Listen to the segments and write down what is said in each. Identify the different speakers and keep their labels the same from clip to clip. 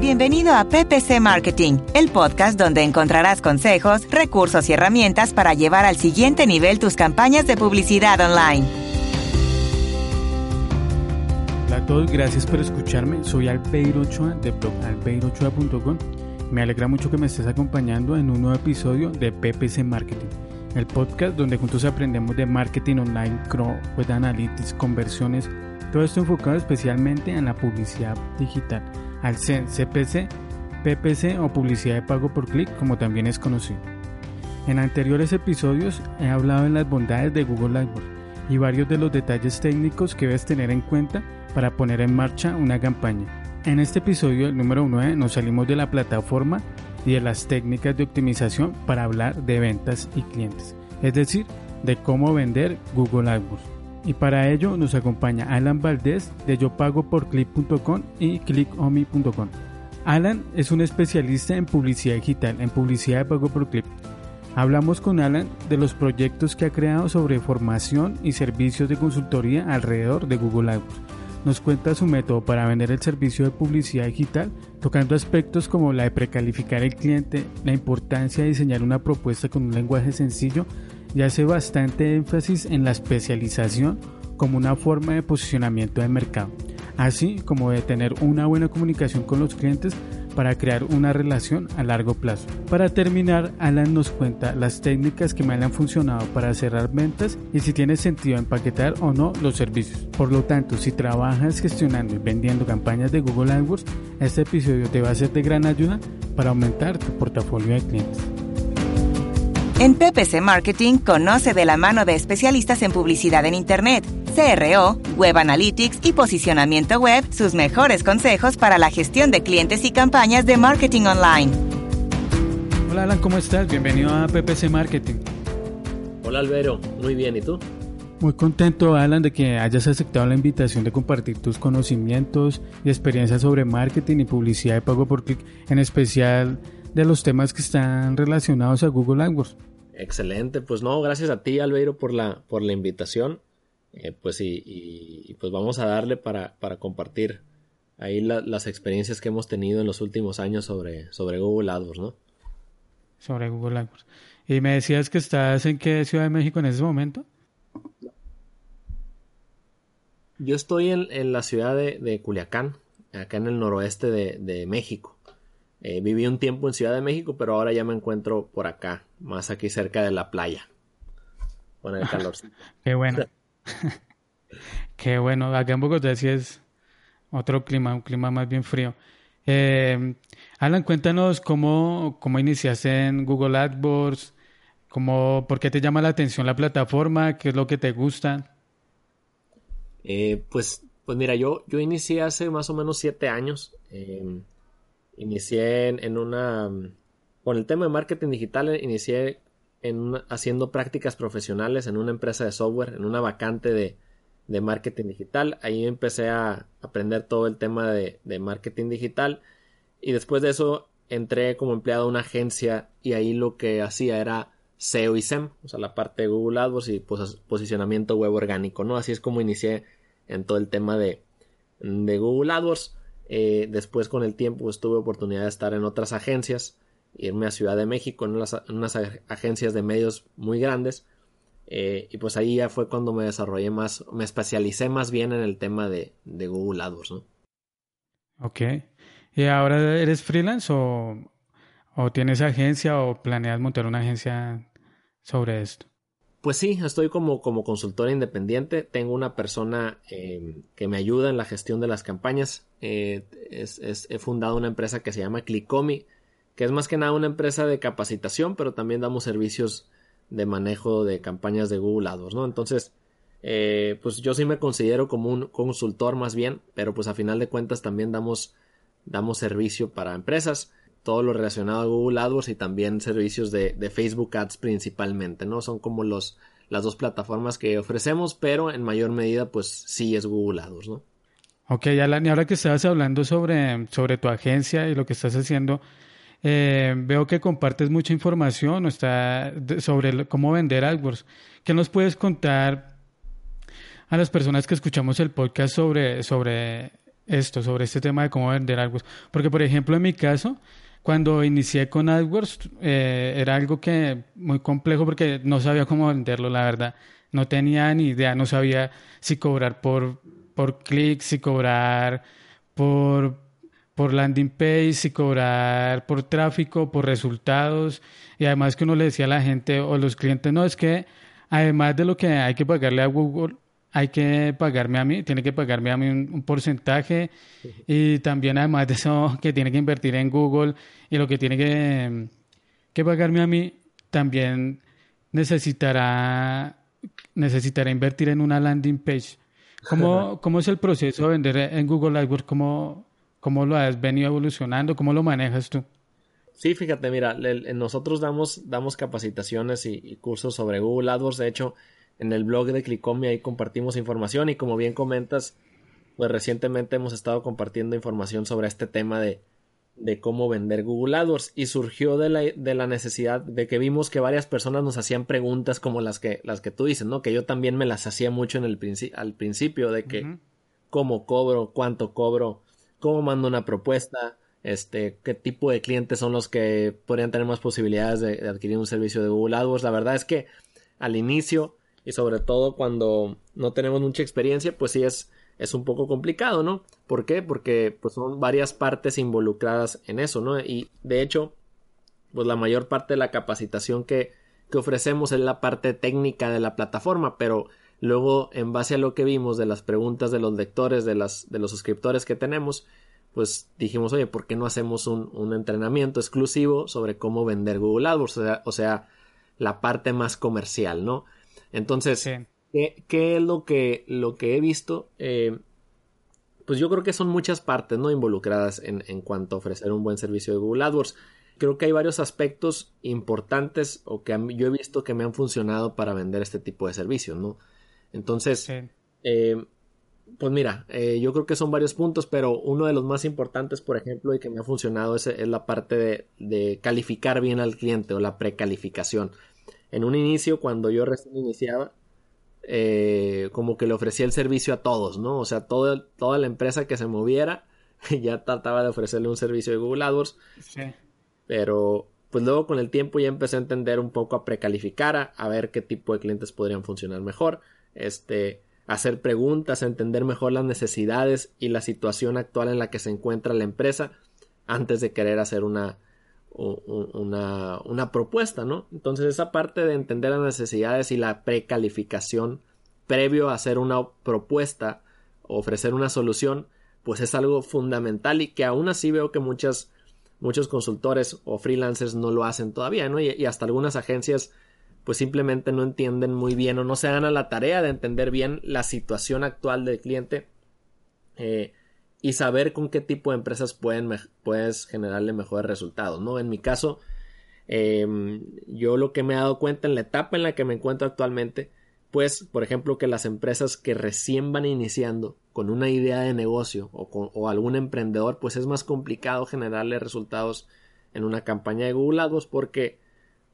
Speaker 1: Bienvenido a PPC Marketing, el podcast donde encontrarás consejos, recursos y herramientas para llevar al siguiente nivel tus campañas de publicidad online.
Speaker 2: Hola a todos, gracias por escucharme. Soy Albeiro Ochoa de blog. Me alegra mucho que me estés acompañando en un nuevo episodio de PPC Marketing, el podcast donde juntos aprendemos de marketing online, web analytics, conversiones, todo esto enfocado especialmente en la publicidad digital al CPC, PPC o publicidad de pago por clic como también es conocido. En anteriores episodios he hablado de las bondades de Google AdWords y varios de los detalles técnicos que debes tener en cuenta para poner en marcha una campaña. En este episodio, el número 9, nos salimos de la plataforma y de las técnicas de optimización para hablar de ventas y clientes, es decir, de cómo vender Google AdWords y para ello nos acompaña Alan Valdés de yopagoporclip.com y clickomi.com. Alan es un especialista en publicidad digital, en publicidad de pago por clip. Hablamos con Alan de los proyectos que ha creado sobre formación y servicios de consultoría alrededor de Google AdWords. Nos cuenta su método para vender el servicio de publicidad digital, tocando aspectos como la de precalificar el cliente, la importancia de diseñar una propuesta con un lenguaje sencillo y hace bastante énfasis en la especialización como una forma de posicionamiento de mercado, así como de tener una buena comunicación con los clientes para crear una relación a largo plazo. Para terminar, Alan nos cuenta las técnicas que me han funcionado para cerrar ventas y si tiene sentido empaquetar o no los servicios. Por lo tanto, si trabajas gestionando y vendiendo campañas de Google AdWords, este episodio te va a ser de gran ayuda para aumentar tu portafolio de clientes.
Speaker 1: En PPC Marketing conoce de la mano de especialistas en publicidad en Internet, CRO, Web Analytics y posicionamiento web sus mejores consejos para la gestión de clientes y campañas de marketing online.
Speaker 2: Hola Alan, ¿cómo estás? Bienvenido a PPC Marketing.
Speaker 3: Hola Albero, muy bien, ¿y tú?
Speaker 2: Muy contento, Alan, de que hayas aceptado la invitación de compartir tus conocimientos y experiencias sobre marketing y publicidad de pago por clic, en especial de los temas que están relacionados a Google AdWords.
Speaker 3: Excelente, pues no, gracias a ti Albeiro por la, por la invitación. Eh, pues y, pues vamos a darle para, para compartir ahí las experiencias que hemos tenido en los últimos años sobre, sobre Google AdWords, ¿no?
Speaker 2: Sobre Google AdWords. Y me decías que estás en qué Ciudad de México en ese momento.
Speaker 3: Yo estoy en, la ciudad de, Culiacán, acá en el noroeste de, de México. Eh, viví un tiempo en Ciudad de México, pero ahora ya me encuentro por acá, más aquí cerca de la playa. Con el calor.
Speaker 2: Qué bueno. Qué bueno. Acá en Bogotá sí es otro clima, un clima más bien frío. Eh, Alan, cuéntanos cómo, cómo iniciaste en Google AdWords, cómo, por qué te llama la atención la plataforma, qué es lo que te gusta.
Speaker 3: Eh, pues, pues mira, yo, yo inicié hace más o menos siete años. Eh, Inicié en, una... Con el tema de marketing digital, inicié en haciendo prácticas profesionales en una empresa de software, en una vacante de, de marketing digital. Ahí empecé a aprender todo el tema de, de, marketing digital. Y después de eso entré como empleado a una agencia y ahí lo que hacía era SEO y SEM, o sea, la parte de Google AdWords y posicionamiento web orgánico, ¿no? Así es como inicié en todo el tema de, de Google AdWords. Eh, después con el tiempo pues, tuve oportunidad de estar en otras agencias, irme a Ciudad de México en unas, agencias de medios muy grandes. Eh, y pues ahí ya fue cuando me desarrollé más, me especialicé más bien en el tema de, Google AdWords, ¿no?
Speaker 2: Ok. ¿Y ahora eres freelance o, o tienes agencia o planeas montar una agencia sobre esto?
Speaker 3: Pues sí, estoy como, como consultora independiente. Tengo una persona em, que me ayuda en la gestión de las campañas. Eh, he fundado una empresa que se llama Clickomi, que es más que nada una empresa de capacitación, pero también damos servicios de manejo de campañas de Google AdWords, ¿no? Entonces, eh, pues yo sí me considero como un consultor más bien, pero pues a final de cuentas también damos, damos servicio para empresas, todo lo relacionado a Google AdWords y también servicios de, de Facebook Ads principalmente, ¿no? Son como los, las dos plataformas que ofrecemos, pero en mayor medida pues sí es Google AdWords, ¿no?
Speaker 2: Ok, Alan, y ahora que estabas hablando sobre, sobre tu agencia y lo que estás haciendo, eh, veo que compartes mucha información está sobre cómo vender AdWords. ¿Qué nos puedes contar a las personas que escuchamos el podcast sobre, sobre esto, sobre este tema de cómo vender AdWords? Porque, por ejemplo, en mi caso, cuando inicié con AdWords, eh, era algo que muy complejo porque no sabía cómo venderlo, la verdad. No tenía ni idea, no sabía si cobrar por, por clics, si cobrar por por landing page y cobrar por tráfico, por resultados. Y además que uno le decía a la gente o a los clientes, no, es que además de lo que hay que pagarle a Google, hay que pagarme a mí, tiene que pagarme a mí un, porcentaje y también además de eso que tiene que invertir en Google y lo que tiene que, que pagarme a mí, también necesitará, necesitará invertir en una landing page. ¿Cómo, ¿Cómo es el proceso de vender en Google AdWords? ¿Cómo, ¿Cómo lo has venido evolucionando? ¿Cómo lo manejas tú?
Speaker 3: Sí, fíjate, mira, nosotros damos, damos capacitaciones y, cursos sobre Google AdWords. De hecho, en el blog de Clicomi ahí compartimos información y como bien comentas, pues recientemente hemos estado compartiendo información sobre este tema de, de cómo vender Google AdWords y surgió de la, de la, necesidad de que vimos que varias personas nos hacían preguntas como las que, las que tú dices, ¿no? Que yo también me las hacía mucho en el al principio de que cómo cobro, cuánto cobro, cómo mando una propuesta, este, qué tipo de clientes son los que podrían tener más posibilidades de, adquirir un servicio de Google AdWords. La verdad es que al inicio y sobre todo cuando no tenemos mucha experiencia, pues sí es, es un poco complicado, ¿no? ¿Por qué? Porque pues son varias partes involucradas en eso, ¿no? Y de hecho, pues la mayor parte de la capacitación que, que ofrecemos es la parte técnica de la plataforma, pero Luego, en base a lo que vimos de las preguntas de los lectores, de, las, de los suscriptores que tenemos, pues dijimos, oye, ¿por qué no hacemos un, un entrenamiento exclusivo sobre cómo vender Google AdWords? O sea, la parte más comercial, ¿no? Entonces, ¿qué, ¿qué, es lo que, lo que he visto? Eh, pues yo creo que son muchas partes, ¿no? Involucradas en, en cuanto a ofrecer un buen servicio de Google AdWords. Creo que hay varios aspectos importantes o que yo he visto que me han funcionado para vender este tipo de servicios, ¿no? Entonces, eh, pues mira, eh, yo creo que son varios puntos, pero uno de los más importantes, por ejemplo, y que me ha funcionado es, la parte de, calificar bien al cliente o la precalificación. En un inicio, cuando yo recién iniciaba, eh, como que le ofrecía el servicio a todos, ¿no? O sea, toda la empresa que se moviera, ya trataba de ofrecerle un servicio de Google AdWords. Sí. Pero, pues luego con el tiempo ya empecé a entender un poco a precalificar, a ver qué tipo de clientes podrían funcionar mejor este, hacer preguntas, entender mejor las necesidades y la situación actual en la que se encuentra la empresa antes de querer hacer una, una, una propuesta, ¿no? Entonces esa parte de entender las necesidades y la precalificación previo a hacer una propuesta, ofrecer una solución, pues es algo fundamental y que aún así veo que muchas, muchos consultores o freelancers no lo hacen todavía, ¿no? y hasta algunas agencias pues simplemente no entienden muy bien o no se dan a la tarea de entender bien la situación actual del cliente eh, y saber con qué tipo de empresas pueden puedes generarle mejores resultados, ¿no? En mi caso, em, yo lo que me he dado cuenta en la etapa en la que me encuentro actualmente, pues, por ejemplo, que las empresas que recién van iniciando con una idea de negocio o, o algún emprendedor, pues es más complicado generarle resultados en una campaña de Google AdWords porque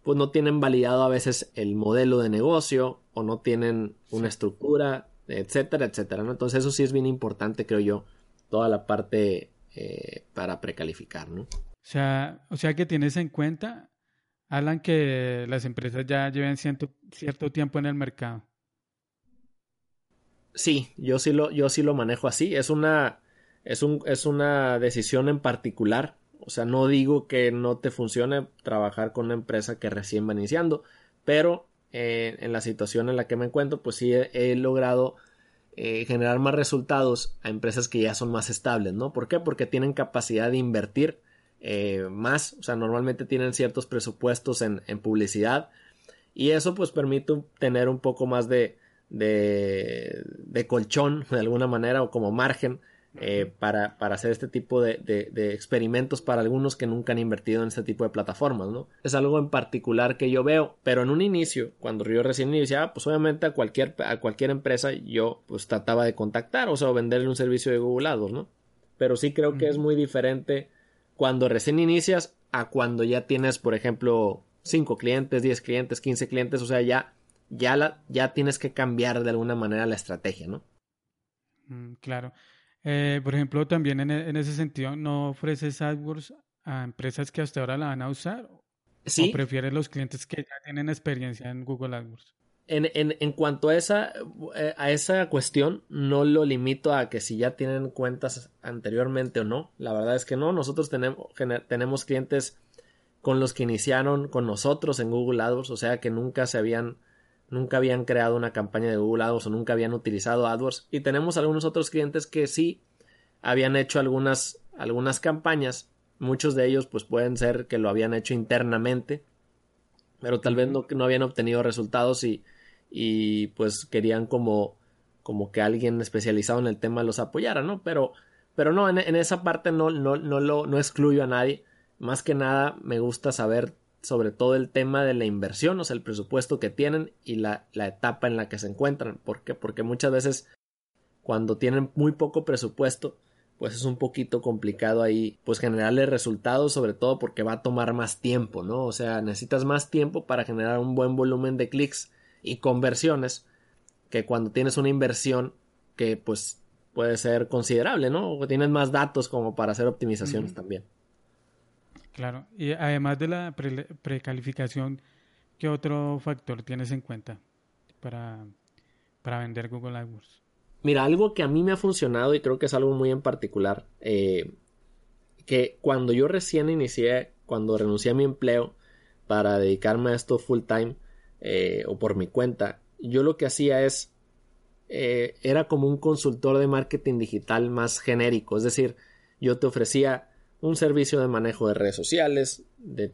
Speaker 3: pues no tienen validado a veces el modelo de negocio o no tienen una estructura, etcétera, etcétera. ¿no? Entonces eso sí es bien importante, creo yo, toda la parte eh, para precalificar, ¿no?
Speaker 2: O sea, o sea que tienes en cuenta, Alan, que las empresas ya lleven cierto, cierto tiempo en el mercado.
Speaker 3: Sí, yo sí lo, yo sí lo manejo así. Es una, es un, es una decisión en particular o sea, no digo que no te funcione trabajar con una empresa que recién va iniciando, pero eh, en la situación en la que me encuentro, pues sí he, logrado eh, generar más resultados a empresas que ya son más estables, ¿no? ¿Por qué? Porque tienen capacidad de invertir eh, más, o sea, normalmente tienen ciertos presupuestos en, publicidad y eso pues permite tener un poco más de, de, de colchón de alguna manera o como margen eh, para, para, hacer este tipo de, de, experimentos para algunos que nunca han invertido en este tipo de plataformas, ¿no? Es algo en particular que yo veo, pero en un inicio, cuando yo recién iniciaba, pues obviamente a cualquier, a cualquier empresa yo pues trataba de contactar, o sea, venderle un servicio de Google AdWords, ¿no? Pero sí creo que es muy diferente cuando recién inicias a cuando ya tienes, por ejemplo, 5 clientes, 10 clientes, 15 clientes, o sea, ya, ya, la, ya tienes que cambiar de alguna manera la estrategia, ¿no?
Speaker 2: Mm, claro. Eh, por ejemplo, también en, ese sentido, ¿no ofreces AdWords a empresas que hasta ahora la van a usar? ¿O prefieres los clientes que ya tienen experiencia en Google AdWords?
Speaker 3: En, en, en cuanto a esa, eh, a esa cuestión, no lo limito a que si ya tienen cuentas anteriormente o no. La verdad es que no. Nosotros tenemos, tenemos clientes con los que iniciaron con nosotros en Google AdWords, o sea que nunca se habían nunca habían creado una campaña de Google AdWords o nunca habían utilizado AdWords. Y tenemos algunos otros clientes que sí habían hecho algunas, algunas campañas. Muchos de ellos pues pueden ser que lo habían hecho internamente, pero tal vez no, no habían obtenido resultados y, y pues querían como, como que alguien especializado en el tema los apoyara, ¿no? Pero, pero no, en, en esa parte no, no, no, lo, no excluyo a nadie. Más que nada me gusta saber sobre todo el tema de la inversión, o sea, el presupuesto que tienen y la, la etapa en la que se encuentran. ¿Por qué? Porque muchas veces cuando tienen muy poco presupuesto, pues es un poquito complicado ahí, pues generarle resultados, sobre todo porque va a tomar más tiempo, ¿no? O sea, necesitas más tiempo para generar un buen volumen de clics y conversiones que cuando tienes una inversión que pues puede ser considerable, ¿no? O tienes más datos como para hacer optimizaciones también.
Speaker 2: Claro, y además de la precalificación, ¿qué otro factor tienes en cuenta para, para vender Google AdWords?
Speaker 3: Mira, algo que a mí me ha funcionado y creo que es algo muy en particular, eh, que cuando yo recién inicié, cuando renuncié a mi empleo para dedicarme a esto full time eh, o por mi cuenta, yo lo que hacía es, eh, era como un consultor de marketing digital más genérico, es decir, yo te ofrecía un servicio de manejo de redes sociales,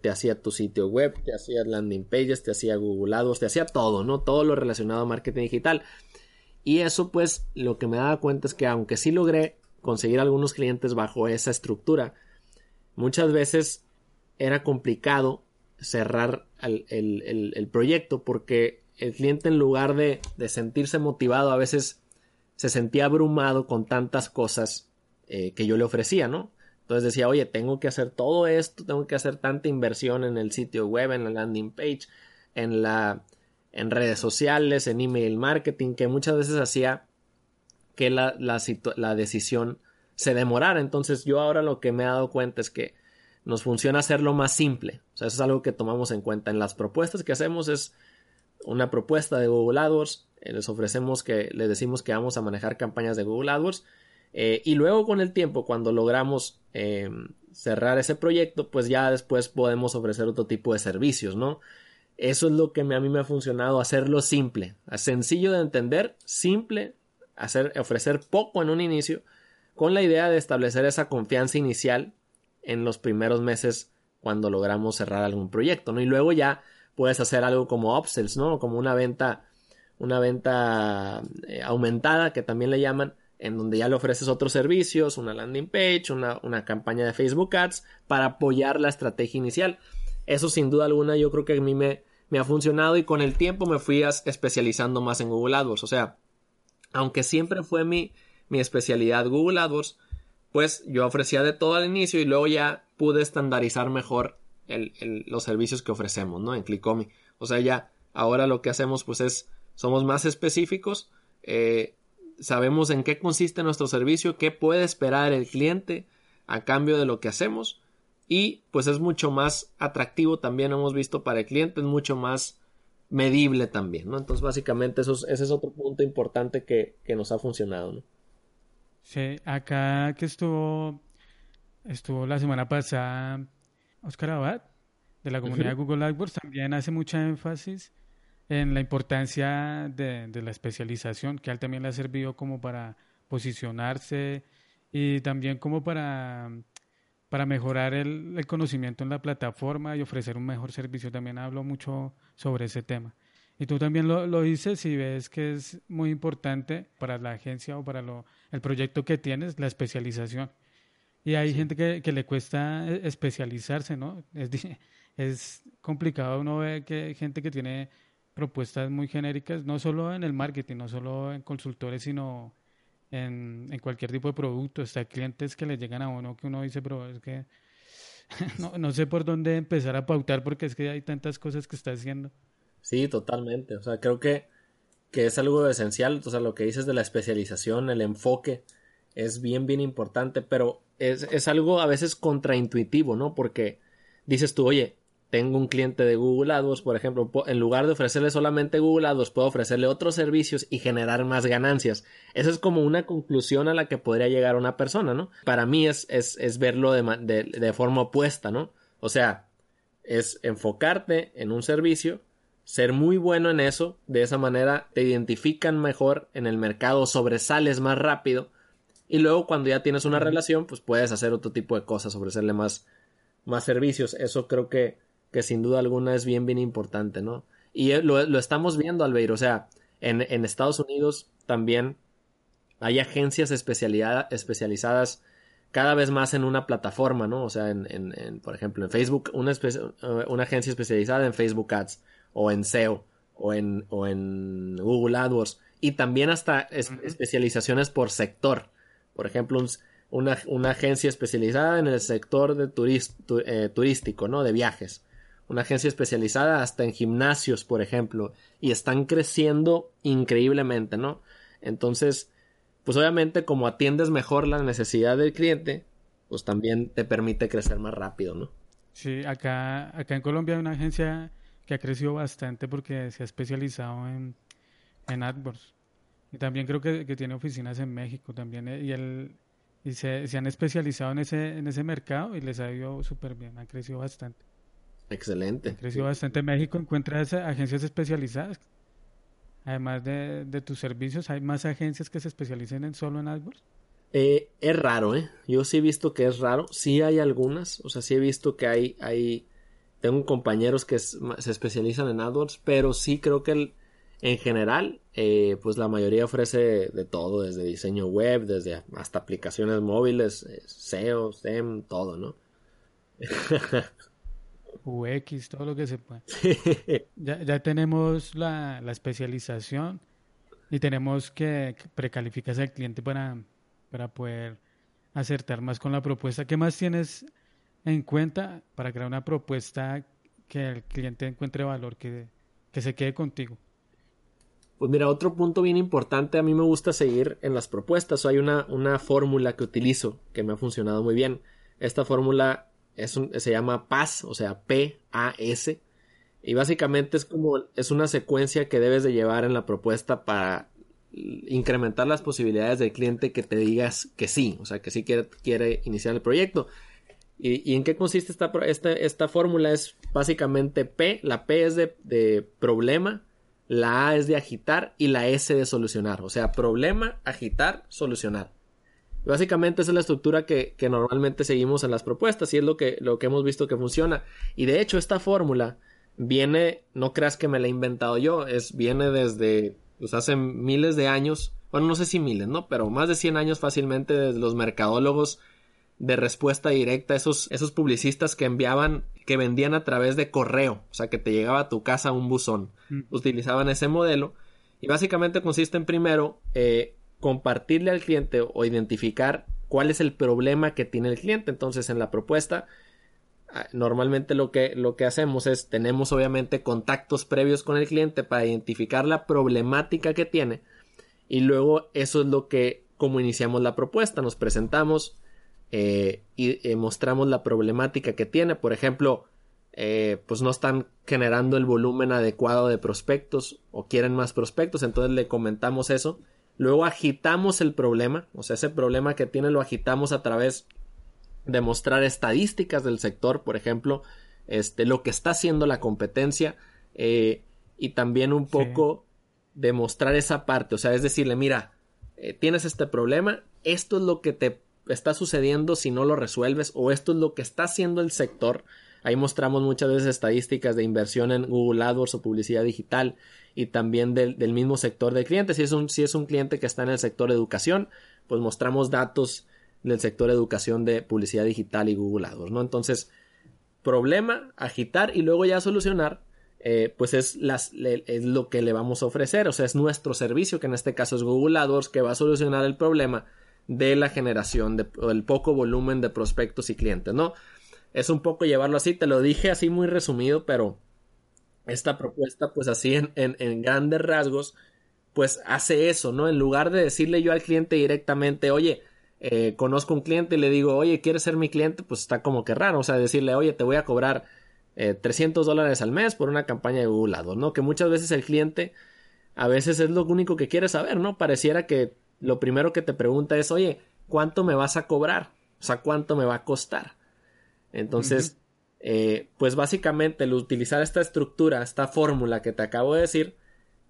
Speaker 3: te hacía tu sitio web, te hacía landing pages, te hacía Google AdWords, te hacía todo, ¿no? Todo lo relacionado a marketing digital. Y eso pues lo que me daba cuenta es que aunque sí logré conseguir algunos clientes bajo esa estructura, muchas veces era complicado cerrar el, proyecto porque el cliente en lugar de, de, sentirse motivado a veces se sentía abrumado con tantas cosas eh, que yo le ofrecía, ¿no? Entonces decía, oye, tengo que hacer todo esto, tengo que hacer tanta inversión en el sitio web, en la landing page, en la en redes sociales, en email marketing, que muchas veces hacía que la, la, decisión se demorara. Entonces yo ahora lo que me he dado cuenta es que nos funciona hacerlo más simple. O sea, eso es algo que tomamos en cuenta en las propuestas que hacemos. Es una propuesta de Google AdWords. Eh, les ofrecemos que, les decimos que vamos a manejar campañas de Google AdWords eh, y luego con el tiempo, cuando logramos eh, cerrar ese proyecto, pues ya después podemos ofrecer otro tipo de servicios, ¿no? Eso es lo que a mí me ha funcionado, hacerlo simple, sencillo de entender, simple, hacer, ofrecer poco en un inicio, con la idea de establecer esa confianza inicial en los primeros meses cuando logramos cerrar algún proyecto, ¿no? Y luego ya puedes hacer algo como upsells, ¿no? Como una venta, una venta eh, aumentada que también le llaman, en donde ya le ofreces otros servicios, una landing page, una, campaña de Facebook Ads para apoyar la estrategia inicial. Eso sin duda alguna yo creo que a mí me, me ha funcionado y con el tiempo me fui especializando más en Google AdWords. O sea, aunque siempre fue mi, mi especialidad Google AdWords, pues yo ofrecía de todo al inicio y luego ya pude estandarizar mejor los servicios que ofrecemos, ¿no? En Clickomi. O sea, ya ahora lo que hacemos pues es, somos más específicos, eh, sabemos en qué consiste nuestro servicio, qué puede esperar el cliente a cambio de lo que hacemos y pues es mucho más atractivo también hemos visto para el cliente, es mucho más medible también, ¿no? Entonces básicamente eso ese es otro punto importante que, nos ha funcionado, ¿no?
Speaker 2: Sí, acá que estuvo, estuvo la semana pasada Oscar Abad de la comunidad Google AdWords también hace mucha énfasis en la importancia de, la especialización, que a él también le ha servido como para posicionarse y también como para, para mejorar el, el, conocimiento en la plataforma y ofrecer un mejor servicio. También hablo mucho sobre ese tema. Y tú también lo, lo dices y ves que es muy importante para la agencia o para lo, el proyecto que tienes, la especialización. Y hay gente que, que, le cuesta eh, especializarse, ¿no? Es, es complicado uno ve que gente que tiene propuestas muy genéricas, no solo en el marketing, no solo en consultores, sino en, cualquier tipo de producto. Está clientes que le llegan a uno que uno dice, pero es que no, no sé por dónde empezar a pautar porque es que hay tantas cosas que está haciendo.
Speaker 3: Sí, totalmente. O sea, creo que, que es algo esencial. O sea, lo que dices de la especialización, el enfoque, es bien, bien importante, pero es, es algo a veces contraintuitivo, ¿no? Porque dices tú, oye, tengo un cliente de Google AdWords, por ejemplo, en lugar de ofrecerle solamente Google AdWords, puedo ofrecerle otros servicios y generar más ganancias. Esa es como una conclusión a la que podría llegar una persona, ¿no? Para mí es, es, es verlo de, de, de forma opuesta, ¿no? O sea, es enfocarte en un servicio, ser muy bueno en eso, de esa manera te identifican mejor en el mercado, sobresales más rápido y luego cuando ya tienes una relación, pues puedes hacer otro tipo de cosas, ofrecerle más, más servicios. Eso creo que que sin duda alguna es bien, bien importante, ¿no? Y lo, estamos viendo, Albeiro, o sea, en, en, Estados Unidos también hay agencias especializadas cada vez más en una plataforma, ¿no? O sea, en, en, por ejemplo, en Facebook, una, una, agencia especializada en Facebook Ads, o en SEO, o en, o en Google AdWords, y también hasta especializaciones por sector. Por ejemplo, una, una, agencia especializada en el sector de eh, turístico, ¿no? De viajes una agencia especializada hasta en gimnasios, por ejemplo, y están creciendo increíblemente, ¿no? Entonces, pues obviamente como atiendes mejor la necesidad del cliente, pues también te permite crecer más rápido, ¿no?
Speaker 2: Sí, acá, acá en Colombia hay una agencia que ha crecido bastante porque se ha especializado en, en AdWords. Y también creo que, que tiene oficinas en México también. Eh, y, el, y se, se han especializado en ese, en ese mercado y les ha ido súper bien, han crecido bastante.
Speaker 3: Excelente.
Speaker 2: Creció bastante. México encuentras agencias especializadas. Además de, de, tus servicios, ¿hay más agencias que se especialicen en solo en AdWords?
Speaker 3: Eh, es raro, ¿eh? Yo sí he visto que es raro. Sí hay algunas. O sea, sí he visto que hay... hay... Tengo compañeros que se especializan en AdWords, pero sí creo que el, en general, eh, pues la mayoría ofrece de todo, desde diseño web, desde hasta aplicaciones móviles, eh, SEO, SEM, todo, ¿no?
Speaker 2: UX, todo lo que se puede. ya, ya tenemos la, la, especialización y tenemos que precalificar al cliente para, para poder acertar más con la propuesta. ¿Qué más tienes en cuenta para crear una propuesta que el cliente encuentre valor, que, que se quede contigo?
Speaker 3: Pues mira, otro punto bien importante, a mí me gusta seguir en las propuestas. Hay una, una fórmula que utilizo que me ha funcionado muy bien. Esta fórmula se llama PAS, o sea, P-A-S. Y básicamente es como, es una secuencia que debes de llevar en la propuesta para incrementar las posibilidades del cliente que te digas que sí, o sea, que sí quiere, quiere iniciar el proyecto. ¿Y, en qué consiste esta, esta, esta, fórmula? Es básicamente P, la P es de, de problema, la A es de agitar y la S de solucionar, o sea, problema, agitar, solucionar. Básicamente esa es la estructura que, que, normalmente seguimos en las propuestas y es lo que, lo que hemos visto que funciona. Y de hecho esta fórmula viene, no creas que me la he inventado yo, es, viene desde, pues hace miles de años, bueno, no sé si miles, ¿no? Pero más de 100 años fácilmente desde los mercadólogos de respuesta directa, esos, esos publicistas que enviaban, que vendían a través de correo, o sea, que te llegaba a tu casa un buzón. Mm. Utilizaban ese modelo y básicamente consiste en primero eh, compartirle al cliente o identificar cuál es el problema que tiene el cliente. Entonces, en la propuesta, ah, normalmente lo que, lo que hacemos es, tenemos obviamente contactos previos con el cliente para identificar la problemática que tiene y luego eso es lo que, como iniciamos la propuesta, nos presentamos eh, y eh, mostramos la problemática que tiene. Por ejemplo, eh, pues no están generando el volumen adecuado de prospectos o quieren más prospectos, entonces le comentamos eso Luego agitamos el problema, o sea, ese problema que tiene lo agitamos a través de mostrar estadísticas del sector, por ejemplo, este, lo que está haciendo la competencia eh, y también un poco demostrar esa parte, o sea, es decirle, mira, eh, tienes este problema, esto es lo que te está sucediendo si no lo resuelves o esto es lo que está haciendo el sector Ahí mostramos muchas veces estadísticas de inversión en Google AdWords o publicidad digital y también del, mismo sector de clientes. Si es, un, si es un cliente que está en el sector educación, pues mostramos datos del sector educación de publicidad digital y Google AdWords, ¿no? Entonces, problema, agitar y luego ya solucionar, eh, pues es, las, es lo que le vamos a ofrecer, o sea, es nuestro servicio, que en este caso es Google AdWords, que va a solucionar el problema de la generación de, el poco volumen de prospectos y clientes, ¿no? Es un poco llevarlo así, te lo dije así muy resumido, pero esta propuesta, pues así en, en, grandes rasgos, pues hace eso, ¿no? En lugar de decirle yo al cliente directamente, oye, eh, conozco un cliente y le digo, oye, ¿quieres ser mi cliente? Pues está como que raro, o sea, decirle, oye, te voy a cobrar 300 eh, dólares al mes por una campaña de Google AdWords, ¿no? Que muchas veces el cliente a veces es lo único que quiere saber, ¿no? Pareciera que lo primero que te pregunta es, oye, ¿cuánto me vas a cobrar? O sea, ¿cuánto me va a costar? Entonces, eh, pues básicamente el utilizar esta estructura, esta fórmula que te acabo de decir,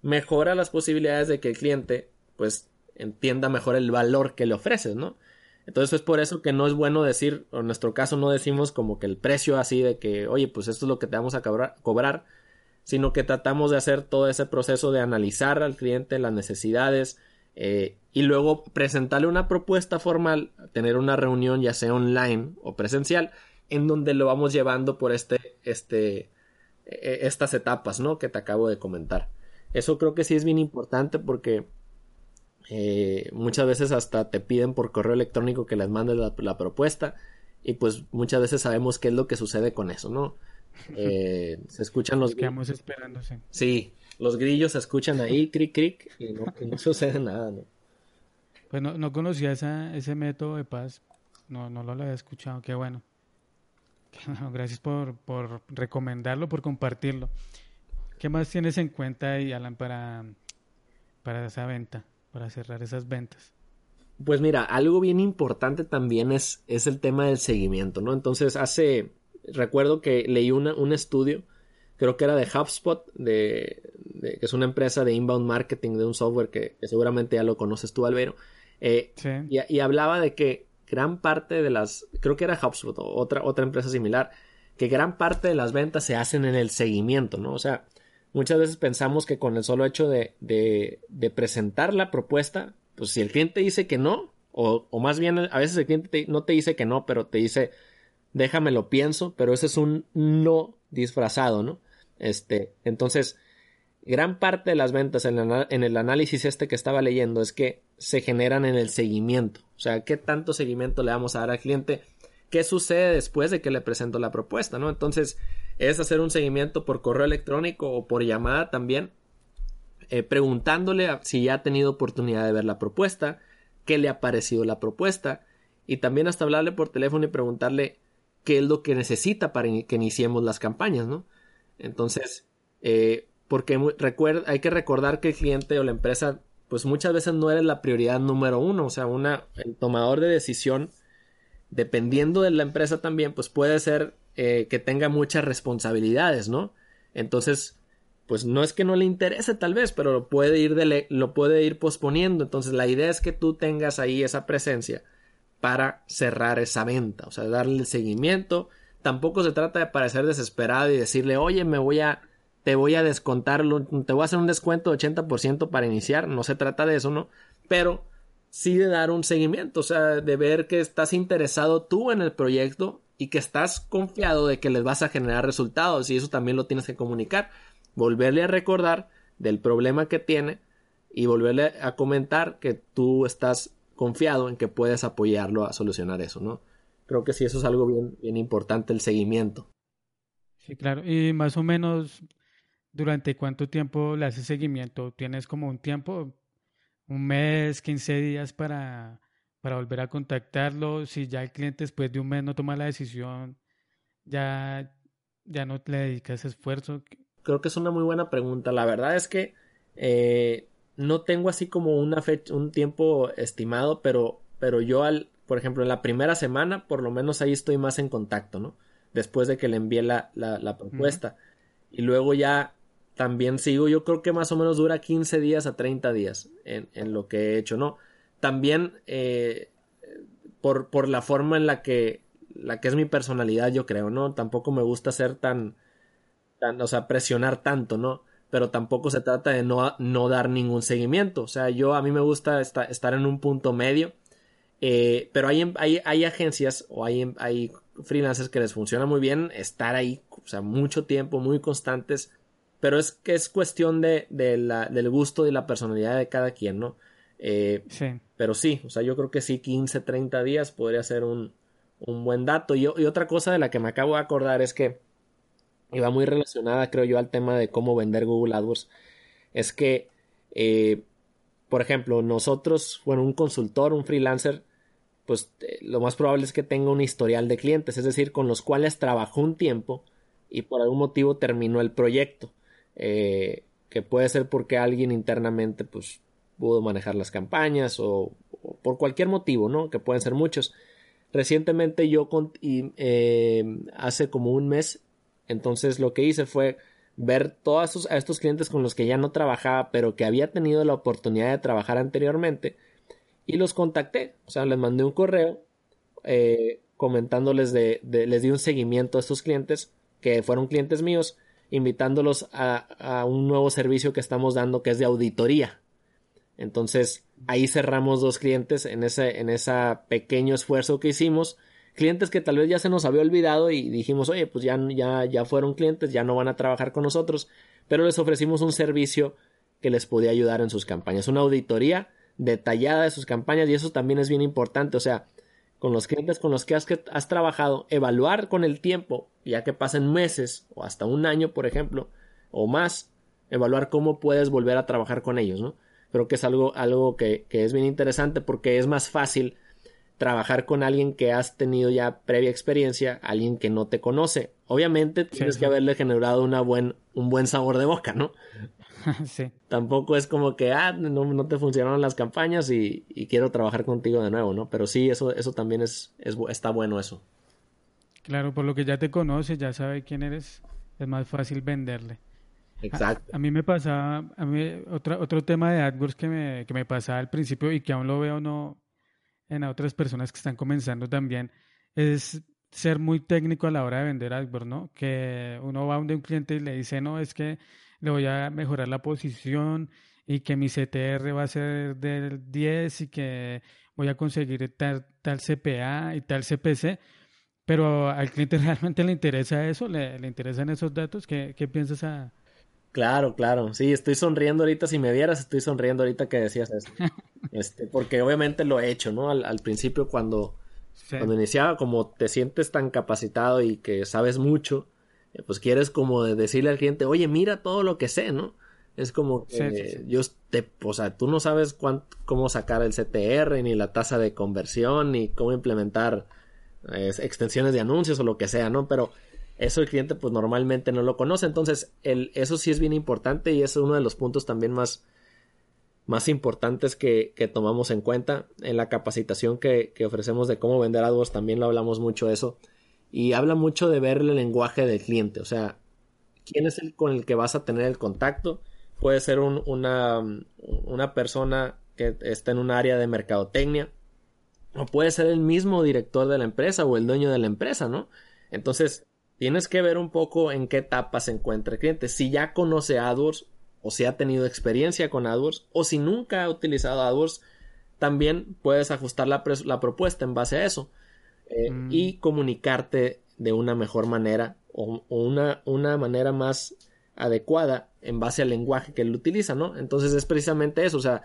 Speaker 3: mejora las posibilidades de que el cliente, pues, entienda mejor el valor que le ofreces, ¿no? Entonces es por eso que no es bueno decir, o en nuestro caso no decimos como que el precio así de que, oye, pues esto es lo que te vamos a cobrar, sino que tratamos de hacer todo ese proceso de analizar al cliente las necesidades eh, y luego presentarle una propuesta formal, tener una reunión ya sea online o presencial, en donde lo vamos llevando por este, este, e, estas etapas, ¿no? Que te acabo de comentar. Eso creo que sí es bien importante porque eh, muchas veces hasta te piden por correo electrónico que les mandes la, propuesta y pues muchas veces sabemos qué es lo que sucede con eso, ¿no? Eh, se escuchan los...
Speaker 2: Quedamos esperándose.
Speaker 3: Sí, los grillos se escuchan ahí, cric, cric, y no, sucede nada, ¿no?
Speaker 2: Pues no, conocía ese método de paz, no, no lo había escuchado, qué bueno. Gracias por, por recomendarlo, por compartirlo. ¿Qué más tienes en cuenta ahí, Alan, para, para esa venta? para cerrar esas ventas?
Speaker 3: Pues mira, algo bien importante también es, es el tema del seguimiento, ¿no? Entonces, hace, recuerdo que leí una, un estudio, creo que era de HubSpot, de, que es una empresa de inbound marketing de un software que, seguramente ya lo conoces tú, Albero, eh, y, y, hablaba de que gran parte de las, creo que era HubSpot o otra, otra empresa similar, que gran parte de las ventas se hacen en el seguimiento, ¿no? O sea, Muchas veces pensamos que con el solo hecho de, de, presentar la propuesta, pues si el cliente dice que no, o, o más bien a veces el cliente no te dice que no, pero te dice déjame lo pienso, pero ese es un no disfrazado, ¿no? Este, entonces, gran parte de las ventas en, el análisis este que estaba leyendo es que se generan en el seguimiento. O sea, ¿qué tanto seguimiento le vamos a dar al cliente? ¿Qué sucede después de que le presento la propuesta, no? Entonces, es hacer un seguimiento por correo electrónico o por llamada también, eh, preguntándole si ya ha tenido oportunidad de ver la propuesta, qué le ha parecido la propuesta, y también hasta hablarle por teléfono y preguntarle qué es lo que necesita para que iniciemos las campañas, ¿no? Entonces, eh, porque hay que recordar que el cliente o la empresa, pues muchas veces no eres la prioridad número uno, o sea, una, el tomador de decisión, dependiendo de la empresa también, pues puede ser eh, que tenga muchas responsabilidades, ¿no? Entonces, pues no es que no le interese tal vez, pero lo puede ir, lo puede ir posponiendo. Entonces, la idea es que tú tengas ahí esa presencia para cerrar esa venta, o sea, darle el seguimiento. Tampoco se trata de parecer desesperado y decirle, oye, me voy a, te voy a descontar, te voy a hacer un descuento de 80% para iniciar. No se trata de eso, ¿no? Pero sí de dar un seguimiento, o sea, de ver que estás interesado tú en el proyecto y que estás confiado de que les vas a generar resultados y eso también lo tienes que comunicar. Volverle a recordar del problema que tiene y volverle a comentar que tú estás confiado en que puedes apoyarlo a solucionar eso, ¿no? Creo que sí, eso es algo bien, bien importante, el seguimiento.
Speaker 2: Sí, claro. Y más o menos, ¿durante cuánto tiempo le haces seguimiento? ¿Tienes como un tiempo? ¿Un mes, 15 días para para volver a contactarlo. Si ya el cliente después de un mes no toma la decisión, ya, ya no le dedica ese esfuerzo.
Speaker 3: Creo que es una muy buena pregunta. La verdad es que eh, no tengo así como una fecha, un tiempo estimado, pero, pero yo al, por ejemplo, en la primera semana, por lo menos ahí estoy más en contacto, ¿no? Después de que le envié la, la, propuesta. Y luego ya también sigo, yo creo que más o menos dura 15 días a 30 días en, en lo que he hecho, ¿no? también eh, por, por, la forma en la que la que es mi personalidad, yo creo, ¿no? Tampoco me gusta ser tan, tan, o sea, presionar tanto, ¿no? Pero tampoco se trata de no, no dar ningún seguimiento. O sea, yo a mí me gusta estar en un punto medio. Eh, pero hay, hay, hay, agencias o hay, hay freelancers que les funciona muy bien estar ahí, o sea, mucho tiempo, muy constantes. Pero es que es cuestión de, de la, del gusto y la personalidad de cada quien, ¿no? Eh, sí. Pero sí, o sea, yo creo que sí, 15, 30 días podría ser un, un buen dato. Y, y, otra cosa de la que me acabo de acordar es que iba muy relacionada, creo yo, al tema de cómo vender Google AdWords. Es que, eh, por ejemplo, nosotros, bueno, un consultor, un freelancer, pues eh, lo más probable es que tenga un historial de clientes, es decir, con los cuales trabajó un tiempo y por algún motivo terminó el proyecto. Eh, que puede ser porque alguien internamente, pues, pudo manejar las campañas o, por cualquier motivo, ¿no? Que pueden ser muchos. Recientemente yo y, eh, hace como un mes, entonces lo que hice fue ver todos a estos clientes con los que ya no trabajaba, pero que había tenido la oportunidad de trabajar anteriormente, y los contacté. O sea, les mandé un correo eh, comentándoles de, les di un seguimiento a estos clientes que fueron clientes míos, invitándolos a, a un nuevo servicio que estamos dando que es de auditoría. Entonces, ahí cerramos dos clientes en ese, en ese pequeño esfuerzo que hicimos. Clientes que tal vez ya se nos había olvidado y dijimos, oye, pues ya, ya, ya fueron clientes, ya no van a trabajar con nosotros, pero les ofrecimos un servicio que les podía ayudar en sus campañas, una auditoría detallada de sus campañas y eso también es bien importante, o sea, con los clientes con los que has, que has trabajado, evaluar con el tiempo, ya que pasen meses o hasta un año, por ejemplo, o más, evaluar cómo puedes volver a trabajar con ellos, ¿no? creo que es algo, algo que, que es bien interesante porque es más fácil trabajar con alguien que has tenido ya previa experiencia, alguien que no te conoce. Obviamente tienes que haberle generado una buen, un buen sabor de boca, ¿no? sí. Tampoco es como que, ah, no, no te funcionaron las campañas y, y, quiero trabajar contigo de nuevo, ¿no? Pero sí, eso, eso también es, es, está bueno eso.
Speaker 2: Claro, por lo que ya te conoce, ya sabe quién eres, es más fácil venderle. Exacto. A, mí me pasaba, a mí otra, otro tema de AdWords que me, que me pasaba al principio y que aún lo veo no en otras personas que están comenzando también, es ser muy técnico a la hora de vender AdWords, ¿no? Que uno va a un cliente y le dice, no, es que le voy a mejorar la posición y que mi CTR va a ser del 10 y que voy a conseguir tal, tal CPA y tal CPC, pero al cliente realmente le interesa eso, le, le interesan esos datos, ¿qué, qué piensas a,
Speaker 3: Claro, claro. Sí, estoy sonriendo ahorita. Si me vieras, estoy sonriendo ahorita que decías eso. Este, porque obviamente lo he hecho, ¿no? Al, principio cuando, cuando iniciaba, como te sientes tan capacitado y que sabes mucho, pues quieres como decirle al cliente, oye, mira todo lo que sé, ¿no? Es como que yo te, o sea, tú no sabes cómo sacar el CTR, ni la tasa de conversión, ni cómo implementar eh, extensiones de anuncios o lo que sea, ¿no? Pero eso el cliente pues normalmente no lo conoce. Entonces, el, eso sí es bien importante y es uno de los puntos también más, más importantes que, que tomamos en cuenta. En la capacitación que, que, ofrecemos de cómo vender AdWords también lo hablamos mucho de eso. Y habla mucho de ver el lenguaje del cliente. O sea, quién es el con el que vas a tener el contacto. Puede ser un, una, una persona que está en un área de mercadotecnia. O puede ser el mismo director de la empresa o el dueño de la empresa, ¿no? Entonces, tienes que ver un poco en qué etapa se encuentra el cliente. Si ya conoce AdWords o si ha tenido experiencia con AdWords o si nunca ha utilizado AdWords, también puedes ajustar la, propuesta en base a eso eh, mm. y comunicarte de una mejor manera o, una, una, manera más adecuada en base al lenguaje que él utiliza, ¿no? Entonces es precisamente eso, o sea,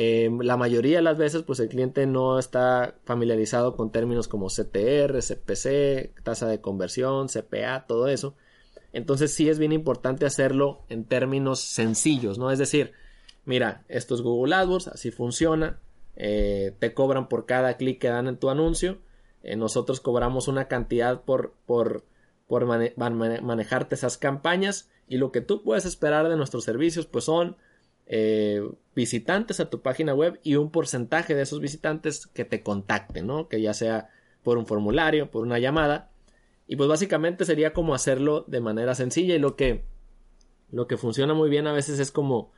Speaker 3: Em, la mayoría de las veces, pues el cliente no está familiarizado con términos como CTR, CPC, tasa de conversión, CPA, todo eso. Entonces sí es bien importante hacerlo en términos sencillos, ¿no? Es decir, mira, esto es Google AdWords, así funciona, eh, te cobran por cada clic que dan en tu anuncio, eh, nosotros cobramos una cantidad por, por, por manejarte esas campañas y lo que tú puedes esperar de nuestros servicios, pues son eh, visitantes a tu página web y un porcentaje de esos visitantes que te contacten, ¿no? Que ya sea por un formulario, por una llamada. Y pues básicamente sería como hacerlo de manera sencilla y lo que, lo que funciona muy bien a veces es como,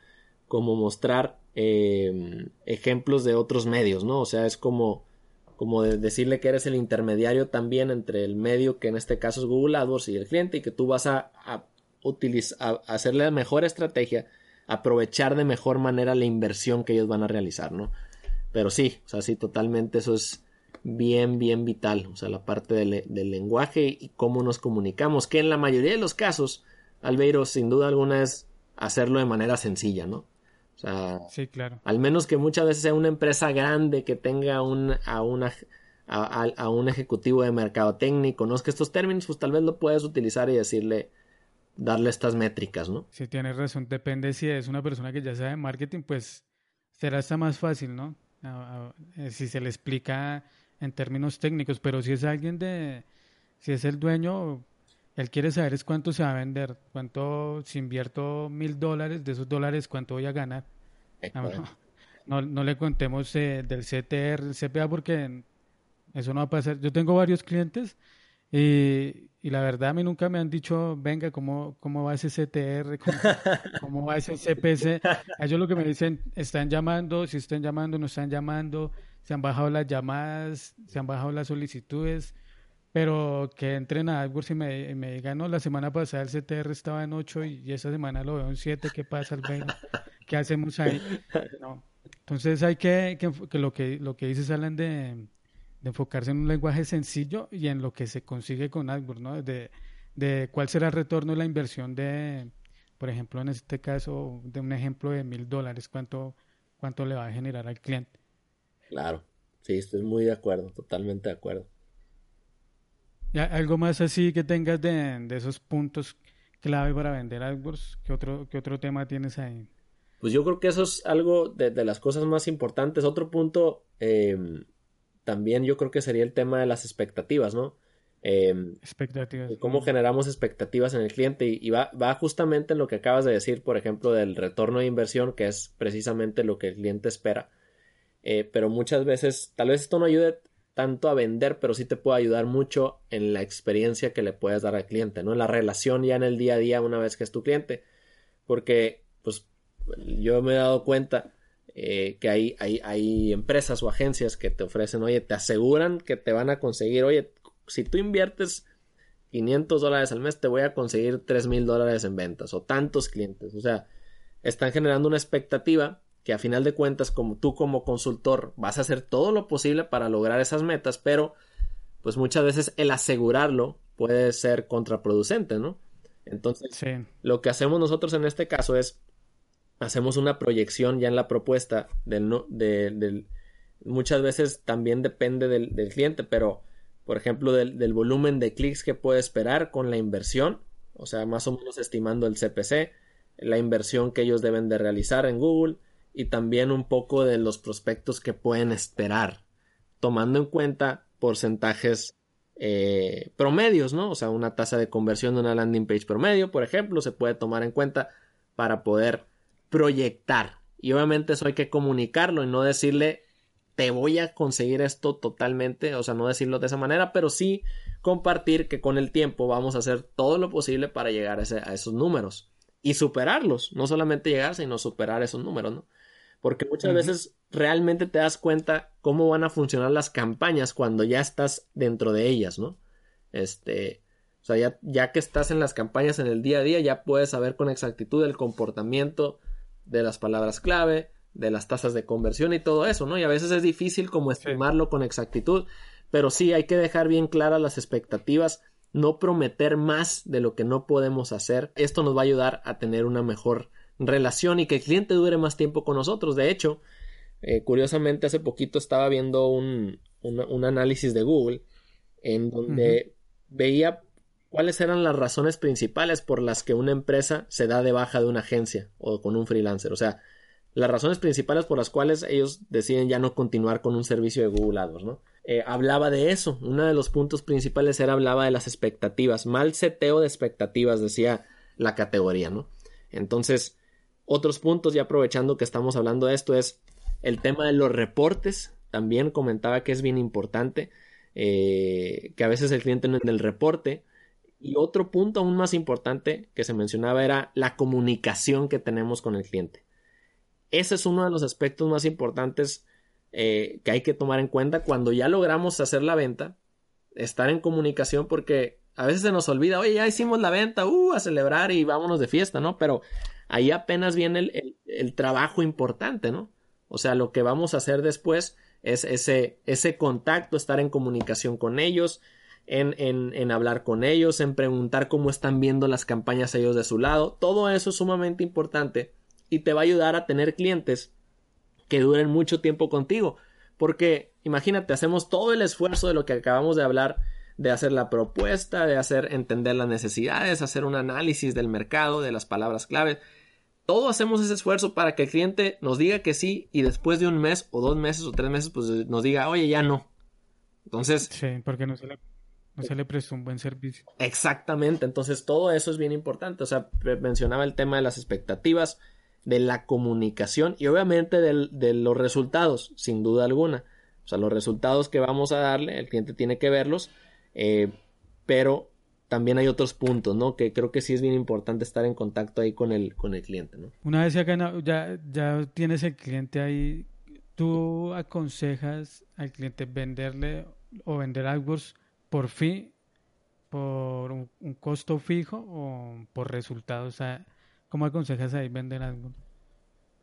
Speaker 3: como mostrar em, ejemplos de otros medios, ¿no? O sea, es como, como de decirle que eres el intermediario también entre el medio, que en este caso es Google AdWords y el cliente, y que tú vas a, utilizar, a hacerle la mejor estrategia, aprovechar de mejor manera la inversión que ellos van a realizar, ¿no? Pero sí, o sea, sí, totalmente eso es bien, bien vital, o sea, la parte del, lenguaje y cómo nos comunicamos, que en la mayoría de los casos, Albeiro, sin duda alguna es hacerlo de manera sencilla, ¿no? Sea,
Speaker 2: sí, claro.
Speaker 3: al menos que muchas veces sea una empresa grande que tenga un, a, una, a, un ejecutivo de mercado técnico, ¿no? Es que estos términos, pues tal vez lo puedes utilizar y decirle, darle estas métricas, ¿no?
Speaker 2: Sí, tienes razón, depende si es una persona que ya sabe marketing, pues será hasta más fácil, ¿no? Eh, si se le explica en términos técnicos, pero si es alguien de, si es el dueño, él quiere saber es cuánto se va a vender, cuánto, si invierto mil dólares, de esos dólares, cuánto voy a ganar. No, no, le contemos eh, del CTR, el CPA, porque eso no va a pasar. Yo tengo varios clientes y, y, la verdad a mí nunca me han dicho, venga, ¿cómo, cómo va ese CTR? ¿Cómo, va ese CPC? Ellos lo que me dicen, están llamando, si están llamando, no están llamando, se han bajado las llamadas, se han bajado las solicitudes, pero que entren a AdWords y me, me digan, no, la semana pasada el CTR estaba en 8 y, esta semana lo veo en 7, ¿qué pasa el 20? ¿Qué hacemos ahí? No. Entonces hay que, que, lo que lo que dices, salen de de enfocarse en un lenguaje sencillo y en lo que se consigue con AdWords, ¿no? De, de cuál será el retorno de la inversión de, por ejemplo, en este caso, de un ejemplo de mil dólares, cuánto, cuánto le va a generar al cliente.
Speaker 3: Claro, sí, estoy muy de acuerdo, totalmente de acuerdo.
Speaker 2: ¿Y algo más así que tengas de, de esos puntos clave para vender AdWords? ¿Qué otro, qué otro tema tienes ahí?
Speaker 3: Pues yo creo que eso es algo de, de las cosas más importantes. Otro punto eh, también yo creo que sería el tema de las expectativas, ¿no?
Speaker 2: Em, expectativas.
Speaker 3: Cómo generamos expectativas en el cliente y, va, va, justamente en lo que acabas de decir, por ejemplo, del retorno de inversión, que es precisamente lo que el cliente espera. Eh, pero muchas veces, tal vez esto no ayude tanto a vender, pero sí te puede ayudar mucho en la experiencia que le puedes dar al cliente, ¿no? En la relación ya en el día a día una vez que es tu cliente. Porque, pues, yo me he dado cuenta eh, que hay, hay, hay, empresas o agencias que te ofrecen, oye, te aseguran que te van a conseguir, oye, si tú inviertes 500 dólares al mes, te voy a conseguir 3 mil dólares en ventas o tantos clientes. O sea, están generando una expectativa que a final de cuentas, como tú como consultor, vas a hacer todo lo posible para lograr esas metas, pero pues muchas veces el asegurarlo puede ser contraproducente, ¿no? Entonces, lo que hacemos nosotros en este caso es hacemos una proyección ya en la propuesta del, no, del muchas veces también depende del, cliente, pero por ejemplo del, del, volumen de clics que puede esperar con la inversión, o sea, más o menos estimando el CPC, la inversión que ellos deben de realizar en Google y también un poco de los prospectos que pueden esperar, tomando en cuenta porcentajes eh, promedios, ¿no? O sea, una tasa de conversión de una landing page promedio, por ejemplo, se puede tomar en cuenta para poder proyectar. Y obviamente eso hay que comunicarlo y no decirle te voy a conseguir esto totalmente, o sea, no decirlo de esa manera, pero sí compartir que con el tiempo vamos a hacer todo lo posible para llegar a, esos números y superarlos, no solamente llegar, sino superar esos números, ¿no? Porque muchas veces realmente te das cuenta cómo van a funcionar las campañas cuando ya estás dentro de ellas, ¿no? Este, o sea, ya, ya que estás en las campañas en el día a día, ya puedes saber con exactitud el comportamiento de las palabras clave, de las tasas de conversión y todo eso, ¿no? Y a veces es difícil como estimarlo con exactitud, pero sí hay que dejar bien claras las expectativas, no prometer más de lo que no podemos hacer. Esto nos va a ayudar a tener una mejor relación y que el cliente dure más tiempo con nosotros. De hecho, eh, curiosamente hace poquito estaba viendo un, un, análisis de Google en donde veía cuáles eran las razones principales por las que una empresa se da de baja de una agencia o con un freelancer. O sea, las razones principales por las cuales ellos deciden ya no continuar con un servicio de Google AdWords, ¿no? Eh, hablaba de eso. Uno de los puntos principales era hablaba de las expectativas. Mal seteo de expectativas, decía la categoría, ¿no? Entonces, otros puntos, ya aprovechando que estamos hablando de esto, es el tema de los reportes. También comentaba que es bien importante. Eh, que a veces el cliente en el reporte y otro punto aún más importante que se mencionaba era la comunicación que tenemos con el cliente. Ese es uno de los aspectos más importantes eh, que hay que tomar en cuenta cuando ya logramos hacer la venta, estar en comunicación porque a veces se nos olvida, oye, ya hicimos la venta, uh, a celebrar y vámonos de fiesta, ¿no? Pero ahí apenas viene el, el, trabajo importante, ¿no? O sea, lo que vamos a hacer después es ese, ese contacto, estar en comunicación con ellos, en, en, en, hablar con ellos, en preguntar cómo están viendo las campañas ellos de su lado. Todo eso es sumamente importante y te va a ayudar a tener clientes que duren mucho tiempo contigo. Porque imagínate, hacemos todo el esfuerzo de lo que acabamos de hablar, de hacer la propuesta, de hacer entender las necesidades, hacer un análisis del mercado, de las palabras claves. Todo hacemos ese esfuerzo para que el cliente nos diga que sí y después de un mes o dos meses o tres meses pues nos diga, oye, ya no. Entonces...
Speaker 2: Sí, porque no se le, no se le prestó un buen servicio.
Speaker 3: Exactamente, entonces todo eso es bien importante. O sea, mencionaba el tema de las expectativas, de la comunicación y obviamente de los resultados, sin duda alguna. O sea, los resultados que vamos a darle, el cliente tiene que verlos, eh, pero también hay otros puntos, ¿no? Que creo que sí es bien importante estar en contacto ahí con el, con el cliente, ¿no?
Speaker 2: Una vez ya, ya, ya tienes el cliente ahí, ¿tú aconsejas al cliente venderle o vender AdWords por fin, por un, costo fijo o por resultados? O sea, ¿Cómo aconsejas ahí vender algo?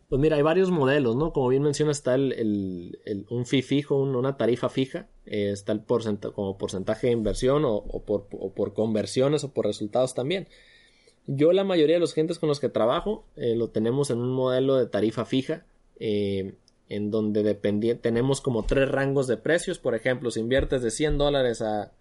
Speaker 3: Pues mira, hay varios modelos, ¿no? Como bien mencionas, está el, un fee fijo, una tarifa fija, eh, está el porcentaje, como porcentaje de inversión o, por, conversiones o por resultados también. Yo la mayoría de los clientes con los que trabajo eh, lo tenemos en un modelo de tarifa fija, eh, en donde tenemos como tres rangos de precios. Por ejemplo, si inviertes de 100 dólares a,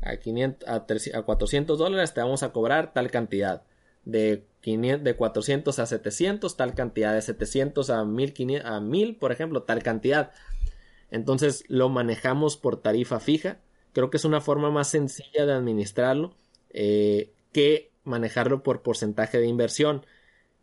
Speaker 3: a, 500, a, a 400 dólares, te vamos a cobrar tal cantidad de, 500, de 400 a 700, tal cantidad, de 700 a 1500, a 1000, por ejemplo, tal cantidad. Entonces lo manejamos por tarifa fija. Creo que es una forma más sencilla de administrarlo eh, que manejarlo por porcentaje de inversión.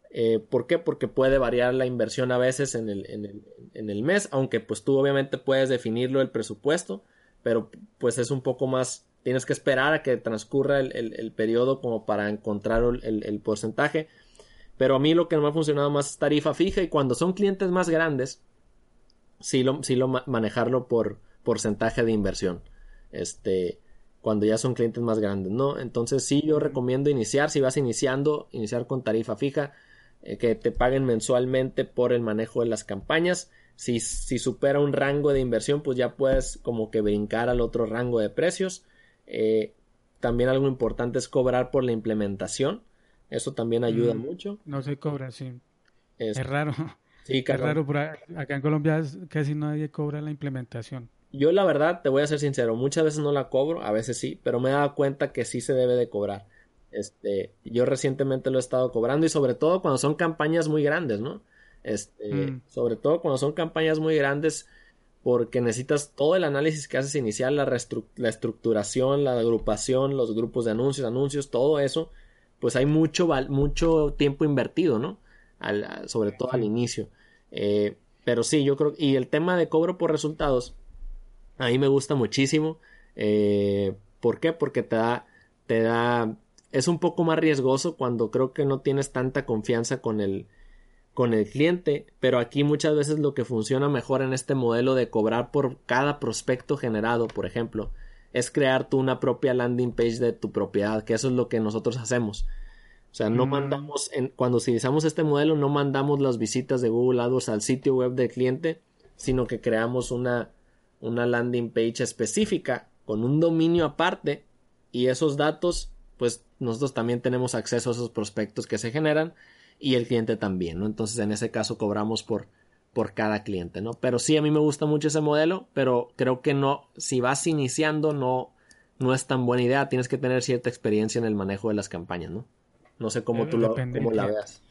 Speaker 3: Eh, ¿Por qué? Porque puede variar la inversión a veces en el, en, el, en el mes, aunque pues tú obviamente puedes definirlo el presupuesto, pero pues es un poco más tienes que esperar a que transcurra el, periodo como para encontrar el, porcentaje. Pero a mí lo que no me ha funcionado más es tarifa fija y cuando son clientes más grandes, sí lo, sí lo manejarlo por porcentaje de inversión. Este, cuando ya son clientes más grandes, ¿no? Entonces sí yo recomiendo iniciar, si vas iniciando, iniciar con tarifa fija, eh, que te paguen mensualmente por el manejo de las campañas. Si, si supera un rango de inversión, pues ya puedes como que brincar al otro rango de precios. Eh, también algo importante es cobrar por la implementación. Eso también ayuda mm, mucho.
Speaker 2: No se cobra, sí. Es, raro. Sí, es raro. acá en Colombia casi nadie cobra la implementación.
Speaker 3: Yo la verdad, te voy a ser sincero, muchas veces no la cobro, a veces sí, pero me he dado cuenta que sí se debe de cobrar. Este, yo recientemente lo he estado cobrando y sobre todo cuando son campañas muy grandes, ¿no? Este, mm. sobre todo cuando son campañas muy grandes, porque necesitas todo el análisis que haces inicial, la, la estructuración, la agrupación, los grupos de anuncios, anuncios, todo eso, pues hay mucho, mucho tiempo invertido, ¿no? sobre todo al inicio. Eh, pero sí, yo creo, y el tema de cobro por resultados, a mí me gusta muchísimo. Eh, ¿Por qué? Porque te da, te da, es un poco más riesgoso cuando creo que no tienes tanta confianza con el, con el cliente, pero aquí muchas veces lo que funciona mejor en este modelo de cobrar por cada prospecto generado, por ejemplo, es crear tú una propia landing page de tu propiedad, que eso es lo que nosotros hacemos. O sea, no mm. mandamos, en, cuando utilizamos este modelo, no mandamos las visitas de Google AdWords al sitio web del cliente, sino que creamos una, una landing page específica con un dominio aparte y esos datos, pues nosotros también tenemos acceso a esos prospectos que se generan y el cliente también, ¿no? Entonces en ese caso cobramos por, por cada cliente, ¿no? Pero sí, a mí me gusta mucho ese modelo, pero creo que no, si vas iniciando, no, no es tan buena idea, tienes que tener cierta experiencia en el manejo de las campañas, ¿no? No sé cómo tú lo, cómo la veas.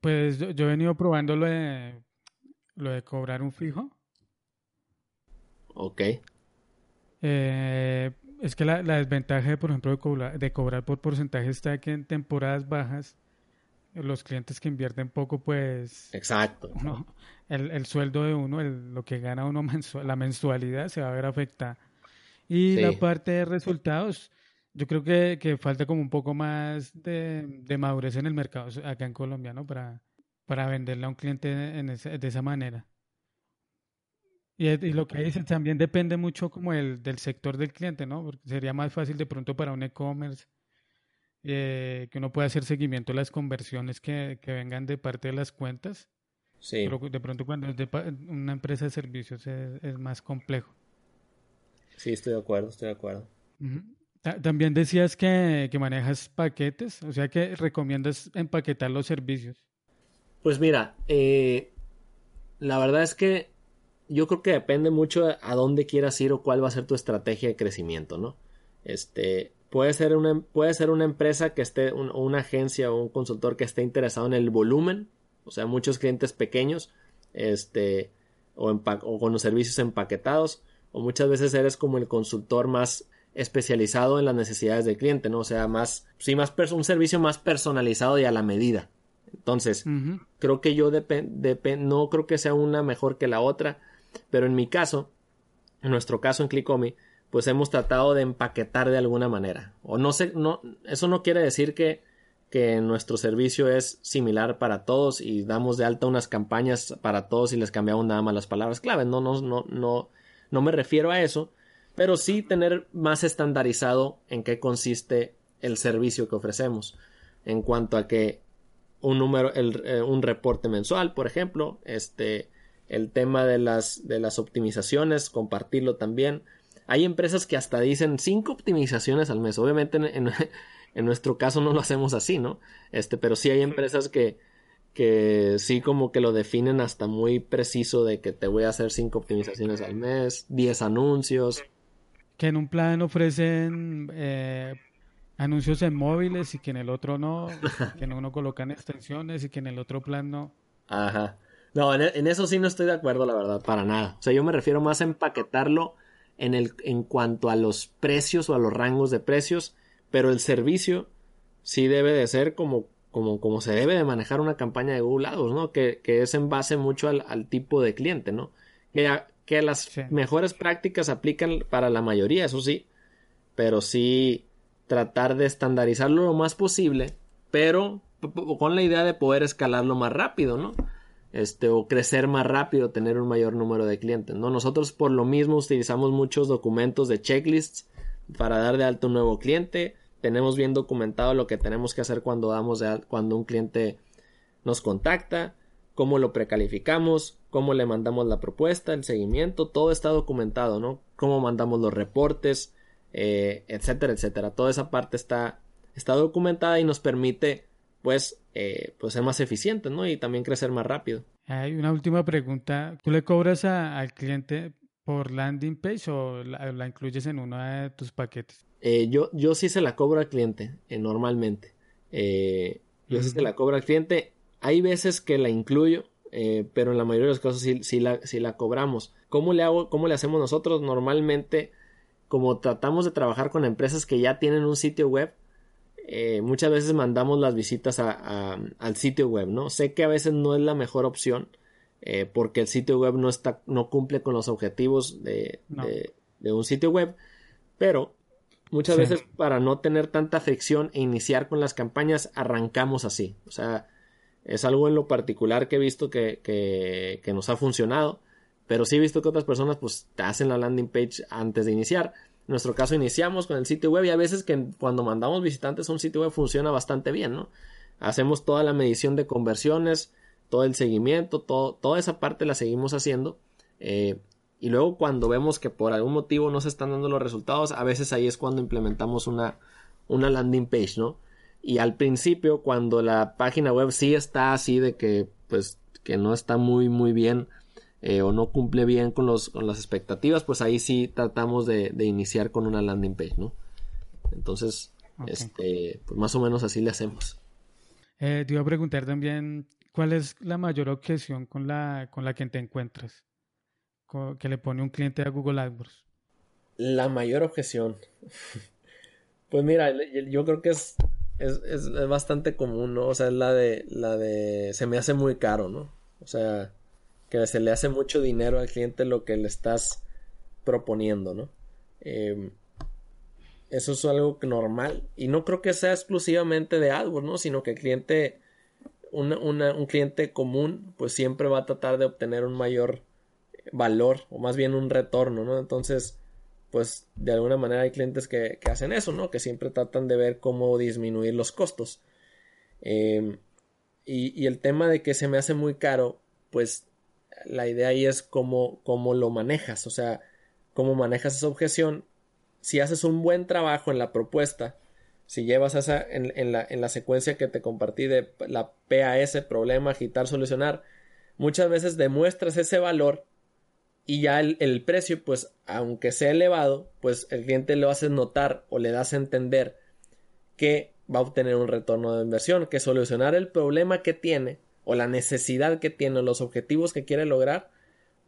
Speaker 2: Pues yo, he venido probando lo de, lo de cobrar un fijo.
Speaker 3: Ok.
Speaker 2: Eh, es que la, desventaja, por ejemplo, de cobrar, de cobrar por porcentaje está que en temporadas bajas los clientes que invierten poco, pues...
Speaker 3: Exacto.
Speaker 2: el, sueldo de uno, lo que gana uno mensual, la mensualidad se va a ver afectada. Y la parte de resultados, yo creo que, falta como un poco más de, madurez en el mercado acá en Colombia, ¿no? Para, para venderle a un cliente de esa manera. Y, lo que dices también depende mucho como el, del sector del cliente, ¿no? Porque sería más fácil de pronto para un e-commerce eh, que uno pueda hacer seguimiento a las conversiones que, vengan de parte de las cuentas. Sí. Pero de pronto cuando es de una empresa de servicios es, más complejo.
Speaker 3: Sí, estoy de acuerdo, estoy de acuerdo.
Speaker 2: También decías que, que manejas paquetes, o sea que recomiendas empaquetar los servicios.
Speaker 3: Pues mira, eh, la verdad es que yo creo que depende mucho a dónde quieras ir o cuál va a ser tu estrategia de crecimiento, ¿no? Este, puede ser una, puede ser una empresa que esté, o una agencia o un consultor que esté interesado en el volumen, o sea, muchos clientes pequeños, este, o, o con los servicios empaquetados, o muchas veces eres como el consultor más especializado en las necesidades del cliente, ¿no? O sea, más, sí, más un servicio más personalizado y a la medida. Entonces, creo que yo no creo que sea una mejor que la otra, pero en mi caso, en nuestro caso en Clickomi, pues hemos tratado de empaquetar de alguna manera. O no sé, no, eso no quiere decir que, que nuestro servicio es similar para todos y damos de alta unas campañas para todos y les cambiamos nada más las palabras clave. No, no, no, no, no me refiero a eso, pero sí tener más estandarizado en qué consiste el servicio que ofrecemos. En cuanto a que un número, eh, un reporte mensual, por ejemplo, este, el tema de las, de las optimizaciones, compartirlo también. Hay empresas que hasta dicen cinco optimizaciones al mes. Obviamente en, en, nuestro caso no lo hacemos así, ¿no? Este, pero sí hay empresas que, que sí como que lo definen hasta muy preciso de que te voy a hacer cinco optimizaciones al mes, diez anuncios.
Speaker 2: Que en un plan ofrecen eh, anuncios en móviles y que en el otro no, que en uno colocan extensiones y que en el otro plan no.
Speaker 3: Ajá. No, en, eso sí no estoy de acuerdo, la verdad, para nada. O sea, yo me refiero más a empaquetarlo en, el, en cuanto a los precios o a los rangos de precios, pero el servicio sí debe de ser como, como, como se debe de manejar una campaña de Google Ads, ¿no? Que, que es en base mucho al, al tipo de cliente, ¿no? Que, que las mejores prácticas aplican para la mayoría, eso sí, pero sí tratar de estandarizarlo lo más posible, pero con la idea de poder escalarlo más rápido, ¿no? Este, o crecer más rápido, tener un mayor número de clientes, ¿no? Nosotros por lo mismo utilizamos muchos documentos de checklists para dar de alto un nuevo cliente. Tenemos bien documentado lo que tenemos que hacer cuando damos cuando un cliente nos contacta, cómo lo precalificamos, cómo le mandamos la propuesta, el seguimiento, todo está documentado, ¿no? Cómo mandamos los reportes, eh, etcétera, etcétera. Toda esa parte está, está documentada y nos permite, pues, eh, pues ser más eficientes, ¿no? Y también crecer más rápido.
Speaker 2: Hay una última pregunta. ¿Tú le cobras al cliente por landing page o la, incluyes en uno de tus paquetes?
Speaker 3: Eh, yo, yo sí se la cobro al cliente, normalmente. yo sí se la cobro al cliente. Hay veces que la incluyo, pero en la mayoría de los casos sí, sí, la, sí la cobramos. ¿Cómo le hago, cómo le hacemos nosotros? Normalmente como tratamos de trabajar con empresas que ya tienen un sitio web, eh, muchas veces mandamos las visitas al sitio web, ¿no? Sé que a veces no es la mejor opción eh, porque el sitio web no está, no cumple con los objetivos de, un sitio web, pero muchas veces para no tener tanta fricción e iniciar con las campañas arrancamos así, o sea, es algo en lo particular que he visto que, que nos ha funcionado pero sí he visto que otras personas pues te hacen la landing page antes de iniciar. En nuestro caso iniciamos con el sitio web y a veces que cuando mandamos visitantes a un sitio web funciona bastante bien, ¿no? Hacemos toda la medición de conversiones, todo el seguimiento, todo, toda esa parte la seguimos haciendo. Eh, y luego cuando vemos que por algún motivo no se están dando los resultados, a veces ahí es cuando implementamos una, una landing page, ¿no? Y al principio, cuando la página web sí está así de que, pues, que no está muy, muy bien eh, o no cumple bien con, los, con las expectativas, pues ahí sí tratamos de, iniciar con una landing page, ¿no? Entonces, este, pues más o menos así le hacemos.
Speaker 2: Eh, te iba a preguntar también, ¿cuál es la mayor objeción con la, con la que te encuentras? que le pone un cliente a Google AdWords.
Speaker 3: La mayor objeción. pues mira, yo creo que es, es, es, bastante común, ¿no? O sea, es la de, la de, se me hace muy caro, ¿no? O sea, que se le hace mucho dinero al cliente lo que le estás proponiendo, ¿no? Em, eso es algo normal y no creo que sea exclusivamente de AdWords, ¿no? Sino que el cliente, un cliente común, pues siempre va a tratar de obtener un mayor valor o más bien un retorno, ¿no? Entonces, pues de alguna manera hay clientes que, hacen eso, ¿no? Que siempre tratan de ver cómo disminuir los costos. Em, y, y, el tema de que se me hace muy caro, pues la idea ahí es cómo, cómo lo manejas, o sea, cómo manejas esa objeción. Si haces un buen trabajo en la propuesta, si llevas esa en, la, en la secuencia que te compartí de la PAS, problema, agitar, solucionar, muchas veces demuestras ese valor y ya el, precio, pues, aunque sea elevado, pues el cliente lo hace notar o le das a entender que va a obtener un retorno de inversión, que solucionar el problema que tiene o la necesidad que tiene o los objetivos que quiere lograr,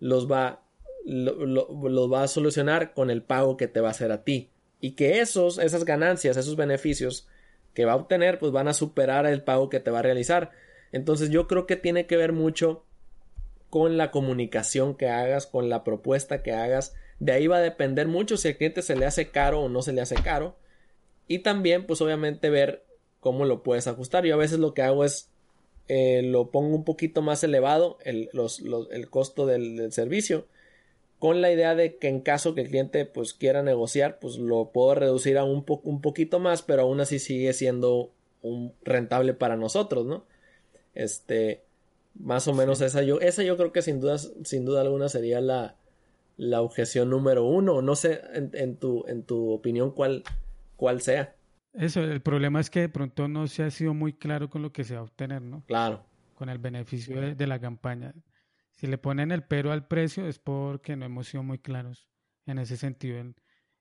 Speaker 3: los va, va a solucionar con el pago que te va a hacer a ti. Y que esos, esas ganancias, esos beneficios que va a obtener, pues van a superar el pago que te va a realizar. Entonces yo creo que tiene que ver mucho con la comunicación que hagas, con la propuesta que hagas. De ahí va a depender mucho si al cliente se le hace caro o no se le hace caro. Y también, pues obviamente ver cómo lo puedes ajustar. Yo a veces lo que hago es eh, lo pongo un poquito más elevado, el, el costo del, servicio, con la idea de que en caso que el cliente pues quiera negociar, pues lo puedo reducir a un, un poquito más, pero aún así sigue siendo un rentable para nosotros, ¿no? Este, más o menos esa yo, esa yo creo que sin duda, sin duda alguna sería la, la objeción número uno. No sé en, tu, en tu opinión cuál, cuál sea.
Speaker 2: Eso, el problema es que de pronto no se ha sido muy claro con lo que se va a obtener, ¿no?
Speaker 3: Claro.
Speaker 2: Con el beneficio de, la campaña. Si le ponen el pero al precio es porque no hemos sido muy claros en ese sentido, en,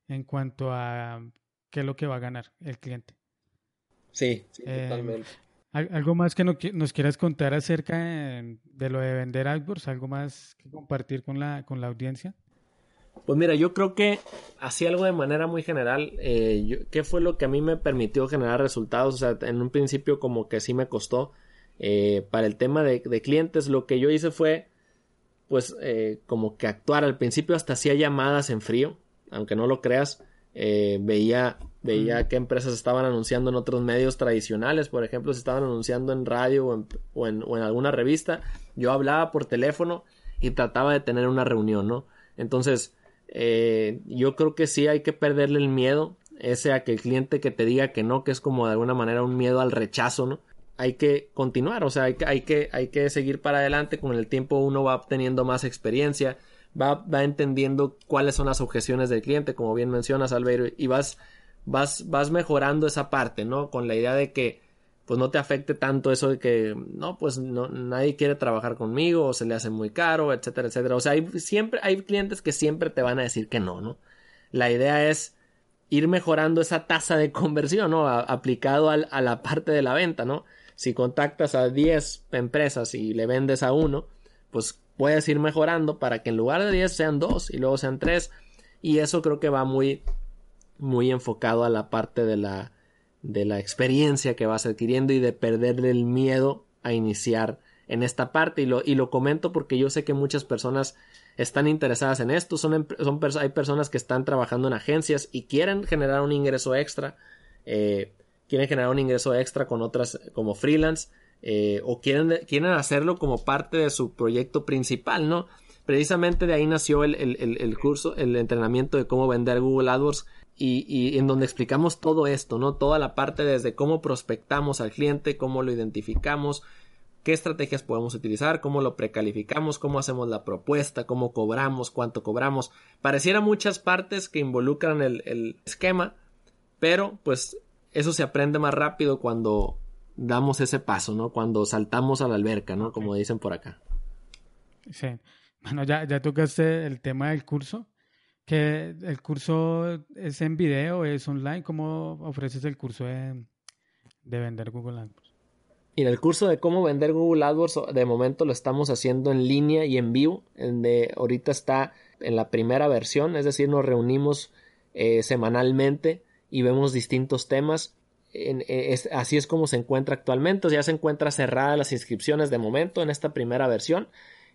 Speaker 2: en cuanto a qué es lo que va a ganar el cliente.
Speaker 3: Sí, sí eh, totalmente.
Speaker 2: ¿Algo más que nos quieras contar acerca de lo de vender AdWords? ¿Algo más que compartir con la, con la audiencia?
Speaker 3: Pues mira, yo creo que así algo de manera muy general, eh, ¿qué fue lo que a mí me permitió generar resultados? O sea, en un principio como que sí me costó. Eh, para el tema de, clientes, lo que yo hice fue, pues, eh, como que actuar. Al principio hasta hacía llamadas en frío, aunque no lo creas. veía veía qué empresas estaban anunciando en otros medios tradicionales, por ejemplo, si estaban anunciando en radio o en, o en alguna revista, yo hablaba por teléfono y trataba de tener una reunión, ¿no? Entonces, eh, yo creo que sí hay que perderle el miedo, ese a que el cliente que te diga que no, que es como de alguna manera un miedo al rechazo, ¿no? Hay que continuar, o sea, hay que, hay que, hay que seguir para adelante, con el tiempo uno va obteniendo más experiencia, va, va entendiendo cuáles son las objeciones del cliente, como bien mencionas, Albeiro, y vas, vas, vas mejorando esa parte, ¿no? Con la idea de que pues no te afecte tanto eso de que no pues no nadie quiere trabajar conmigo o se le hace muy caro etcétera etcétera. O sea hay siempre hay clientes que siempre te van a decir que no no la idea es ir mejorando esa tasa de conversión no aplicado a la parte de la venta no si contactas a 10 empresas y le vendes a uno pues puedes ir mejorando para que en lugar de 10 sean 2 y luego sean 3 y eso creo que va muy muy enfocado a la parte de la de la experiencia que vas adquiriendo y de perderle el miedo a iniciar en esta parte. Y lo, y lo comento porque yo sé que muchas personas están interesadas en esto, son, son hay personas que están trabajando en agencias y quieren generar un ingreso extra, eh, quieren generar un ingreso extra con otras como freelance eh, o quieren, quieren hacerlo como parte de su proyecto principal, ¿no? Precisamente de ahí nació el, el, el curso, el entrenamiento de cómo vender Google AdWords y, en donde explicamos todo esto, ¿no? Toda la parte desde cómo prospectamos al cliente, cómo lo identificamos, qué estrategias podemos utilizar, cómo lo precalificamos, cómo hacemos la propuesta, cómo cobramos, cuánto cobramos. Pareciera muchas partes que involucran el, esquema, pero pues eso se aprende más rápido cuando damos ese paso, ¿no? Cuando saltamos a la alberca, ¿no? Como dicen por acá.
Speaker 2: Sí. Bueno, ya, ya tocaste el tema del curso que el curso es en video, es online. ¿Cómo ofreces el curso de, vender Google AdWords?
Speaker 3: Y el curso de cómo vender Google AdWords, de momento lo estamos haciendo en línea y en vivo. De, ahorita está en la primera versión, es decir, nos reunimos eh, semanalmente y vemos distintos temas. Eh, así es como se encuentra actualmente. ya se encuentra cerrada las inscripciones de momento en esta primera versión.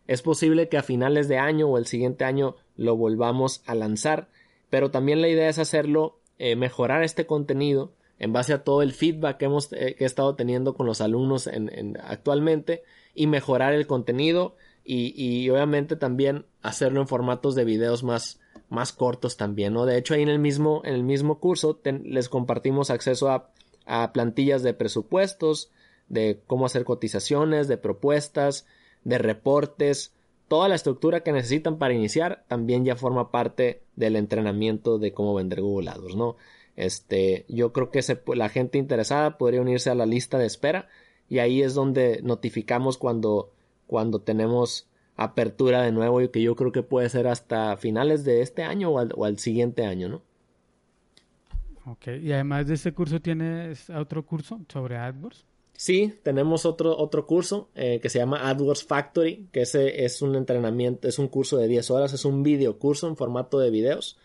Speaker 3: Es posible que a finales de año o el siguiente año lo volvamos a lanzar, pero también la idea es hacerlo, eh, mejorar este contenido en base a todo el feedback que hemos eh, estado teniendo con los alumnos en, actualmente y mejorar el contenido y, obviamente también hacerlo en formatos de videos más, más cortos también, ¿no? De hecho, ahí en el mismo, en el mismo curso les compartimos acceso a, a plantillas de presupuestos, de cómo hacer cotizaciones, de propuestas, de reportes, toda la estructura que necesitan para iniciar también ya forma parte del entrenamiento de cómo vender Google AdWords, ¿no? Este, yo creo que la gente interesada podría unirse a la lista de espera y ahí es donde notificamos cuando, cuando tenemos apertura de nuevo y que yo creo que puede ser hasta finales de este año o al, o al siguiente año, ¿no?
Speaker 2: Ok, y además de este curso, ¿tienes otro curso sobre AdWords?
Speaker 3: Sí, tenemos otro, otro curso eh, que se llama AdWords Factory, que ese es un entrenamiento, es un curso de 10 horas, es un video curso en formato de videos,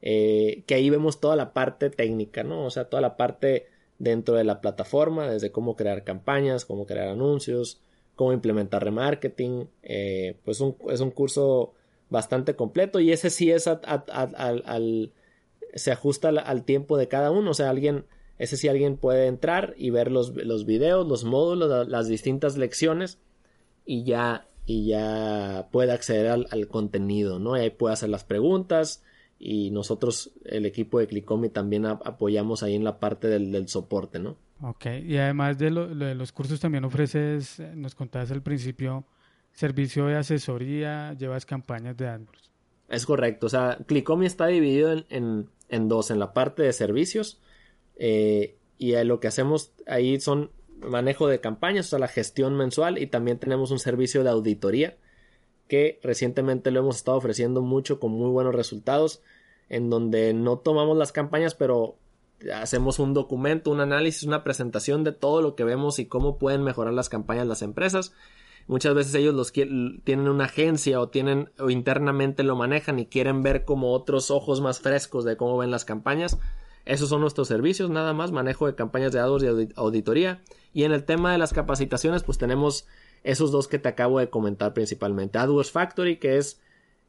Speaker 3: eh, que ahí vemos toda la parte técnica, ¿no? O sea, toda la parte dentro de la plataforma, desde cómo crear campañas, cómo crear anuncios, cómo implementar remarketing, eh, pues es un curso bastante completo y ese sí es al, se ajusta al tiempo de cada uno, o sea, alguien ese sí alguien puede entrar y ver los, los videos, los módulos, las distintas lecciones y ya, y ya puede acceder al, contenido, ¿no? Y ahí puede hacer las preguntas y nosotros, el equipo de Clicomi, también apoyamos ahí en la parte del, soporte, ¿no?
Speaker 2: Ok, y además de, de los cursos también ofreces, nos contabas al principio, servicio de asesoría, llevas campañas de AdWords.
Speaker 3: Es correcto, o sea, Clicomi está dividido en, en dos, en la parte de servicios, eh, y lo que hacemos ahí son manejo de campañas, o sea, la gestión mensual y también tenemos un servicio de auditoría que recientemente lo hemos estado ofreciendo mucho con muy buenos resultados en donde no tomamos las campañas pero hacemos un documento, un análisis, una presentación de todo lo que vemos y cómo pueden mejorar las campañas las empresas. Muchas veces ellos los tienen una agencia o tienen o internamente lo manejan y quieren ver como otros ojos más frescos de cómo ven las campañas. Esos son nuestros servicios, nada más, manejo de campañas de AdWords y auditoría. Y en el tema de las capacitaciones, pues tenemos esos dos que te acabo de comentar principalmente. AdWords Factory, que es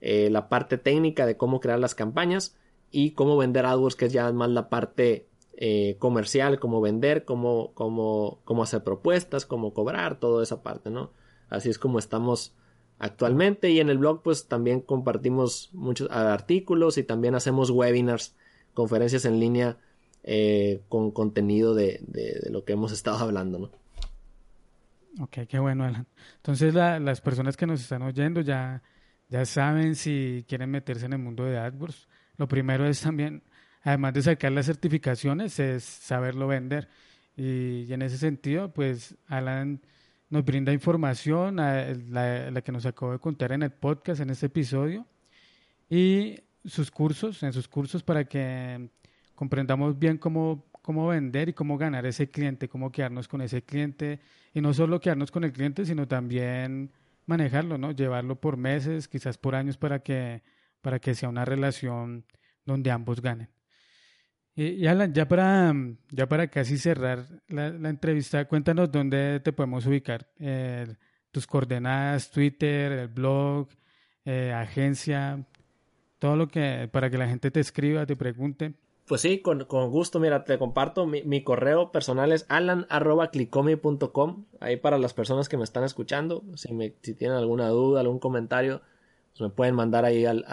Speaker 3: eh, la parte técnica de cómo crear las campañas, y cómo vender AdWords, que es ya más la parte eh, comercial, cómo vender, cómo, cómo, cómo hacer propuestas, cómo cobrar, toda esa parte, ¿no? Así es como estamos actualmente. Y en el blog, pues también compartimos muchos artículos y también hacemos webinars conferencias en línea eh, con contenido de, lo que hemos estado hablando, ¿no?
Speaker 2: Ok, qué bueno, Alan. Entonces las personas que nos están oyendo ya, ya saben si quieren meterse en el mundo de AdWords. Lo primero es también, además de sacar las certificaciones, es saberlo vender. Y, en ese sentido, pues Alan nos brinda información, la, la, que nos acabo de contar en el podcast, en este episodio. Y sus cursos, en sus cursos para que comprendamos bien cómo, cómo vender y cómo ganar ese cliente, cómo quedarnos con ese cliente y no solo quedarnos con el cliente, sino también manejarlo, ¿no? Llevarlo por meses, quizás por años para que, para que sea una relación donde ambos ganen. Y, Alan, ya para, ya para casi cerrar la, entrevista, cuéntanos dónde te podemos ubicar. tus coordenadas, Twitter, el blog, eh, agencia, todo lo que, para que la gente te escriba, te pregunte.
Speaker 3: Pues sí, con, gusto, mira, te comparto, mi, correo personal es alan.clicomi.com, ahí para las personas que me están escuchando, si, me, si tienen alguna duda, algún comentario, pues me pueden mandar ahí al,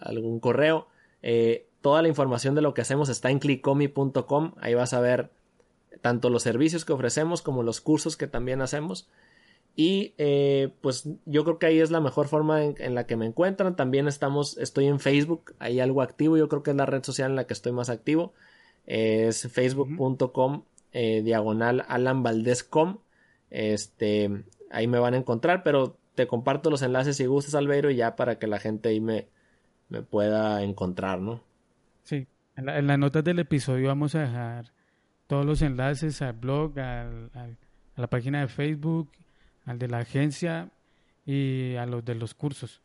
Speaker 3: algún correo. Eh, toda la información de lo que hacemos está en clicomi.com, ahí vas a ver tanto los servicios que ofrecemos como los cursos que también hacemos. Y eh, pues yo creo que ahí es la mejor forma en, la que me encuentran. También estamos, estoy en Facebook, hay algo activo. Yo creo que es la red social en la que estoy más activo. es facebook.com eh, diagonal Alan Valdez.com. Este, ahí me van a encontrar, pero te comparto los enlaces si gustas, Albeiro, ya para que la gente ahí me, me pueda encontrar, ¿no?
Speaker 2: Sí, en, la, las notas del episodio vamos a dejar todos los enlaces al blog, a la página de Facebook al de la agencia y a los de los cursos.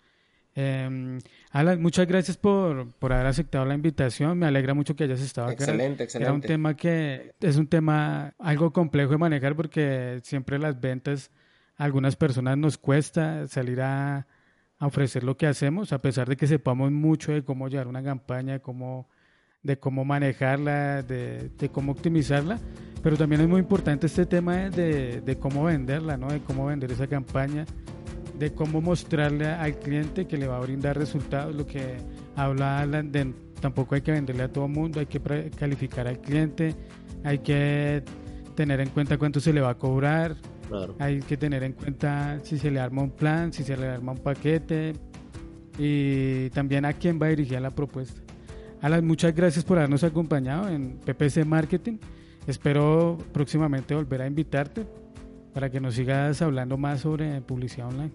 Speaker 2: Eh, Alan, muchas gracias por, por, haber aceptado la invitación. Me alegra mucho que hayas estado
Speaker 3: acá. Excelente, excelente. Era
Speaker 2: un tema que es un tema algo complejo de manejar porque siempre las ventas a algunas personas nos cuesta salir a, a, ofrecer lo que hacemos, a pesar de que sepamos mucho de cómo llevar una campaña, de cómo, de cómo manejarla, de, de cómo optimizarla. Pero también es muy importante este tema de, de cómo venderla, ¿no? De cómo vender esa campaña. de cómo mostrarle al cliente que le va a brindar resultados, lo que habla Alan de tampoco hay que venderle a todo mundo, hay que calificar al cliente, hay que tener en cuenta cuánto se le va a cobrar, hay que tener en cuenta si se le arma un plan, si se le arma un paquete y también a quién va dirigida la propuesta. Alan, muchas gracias por habernos acompañado en PPC Marketing. Espero próximamente volver a invitarte para que nos sigas hablando más sobre publicidad online.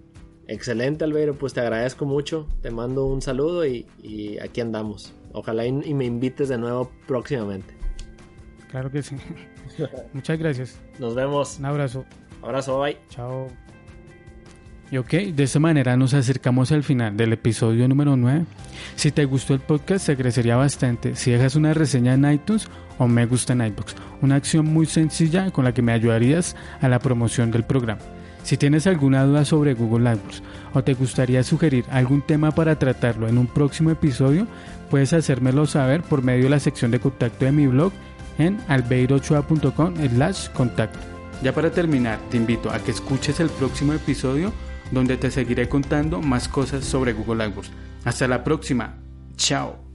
Speaker 3: Excelente, Albeiro. Pues te agradezco mucho. Te mando un saludo y, aquí andamos. Ojalá y, me invites de nuevo próximamente.
Speaker 2: Claro que sí. Muchas gracias.
Speaker 3: Nos vemos.
Speaker 2: Un abrazo.
Speaker 3: Abrazo, bye.
Speaker 2: Chao. Y ok, de esta manera nos acercamos al final del episodio número 9. Si te gustó el podcast, se agradecería bastante si dejas una reseña en iTunes o me gusta en iBox. Una acción muy sencilla con la que me ayudarías a la promoción del programa. Si tienes alguna duda sobre Google AdWords o te gustaría sugerir algún tema para tratarlo en un próximo episodio, puedes hacérmelo saber por medio de la sección de contacto de mi blog en albeirochoa.com slash contacto. Ya para terminar, te invito a que escuches el próximo episodio donde te seguiré contando más cosas sobre Google AdWords. Hasta la próxima. Chao.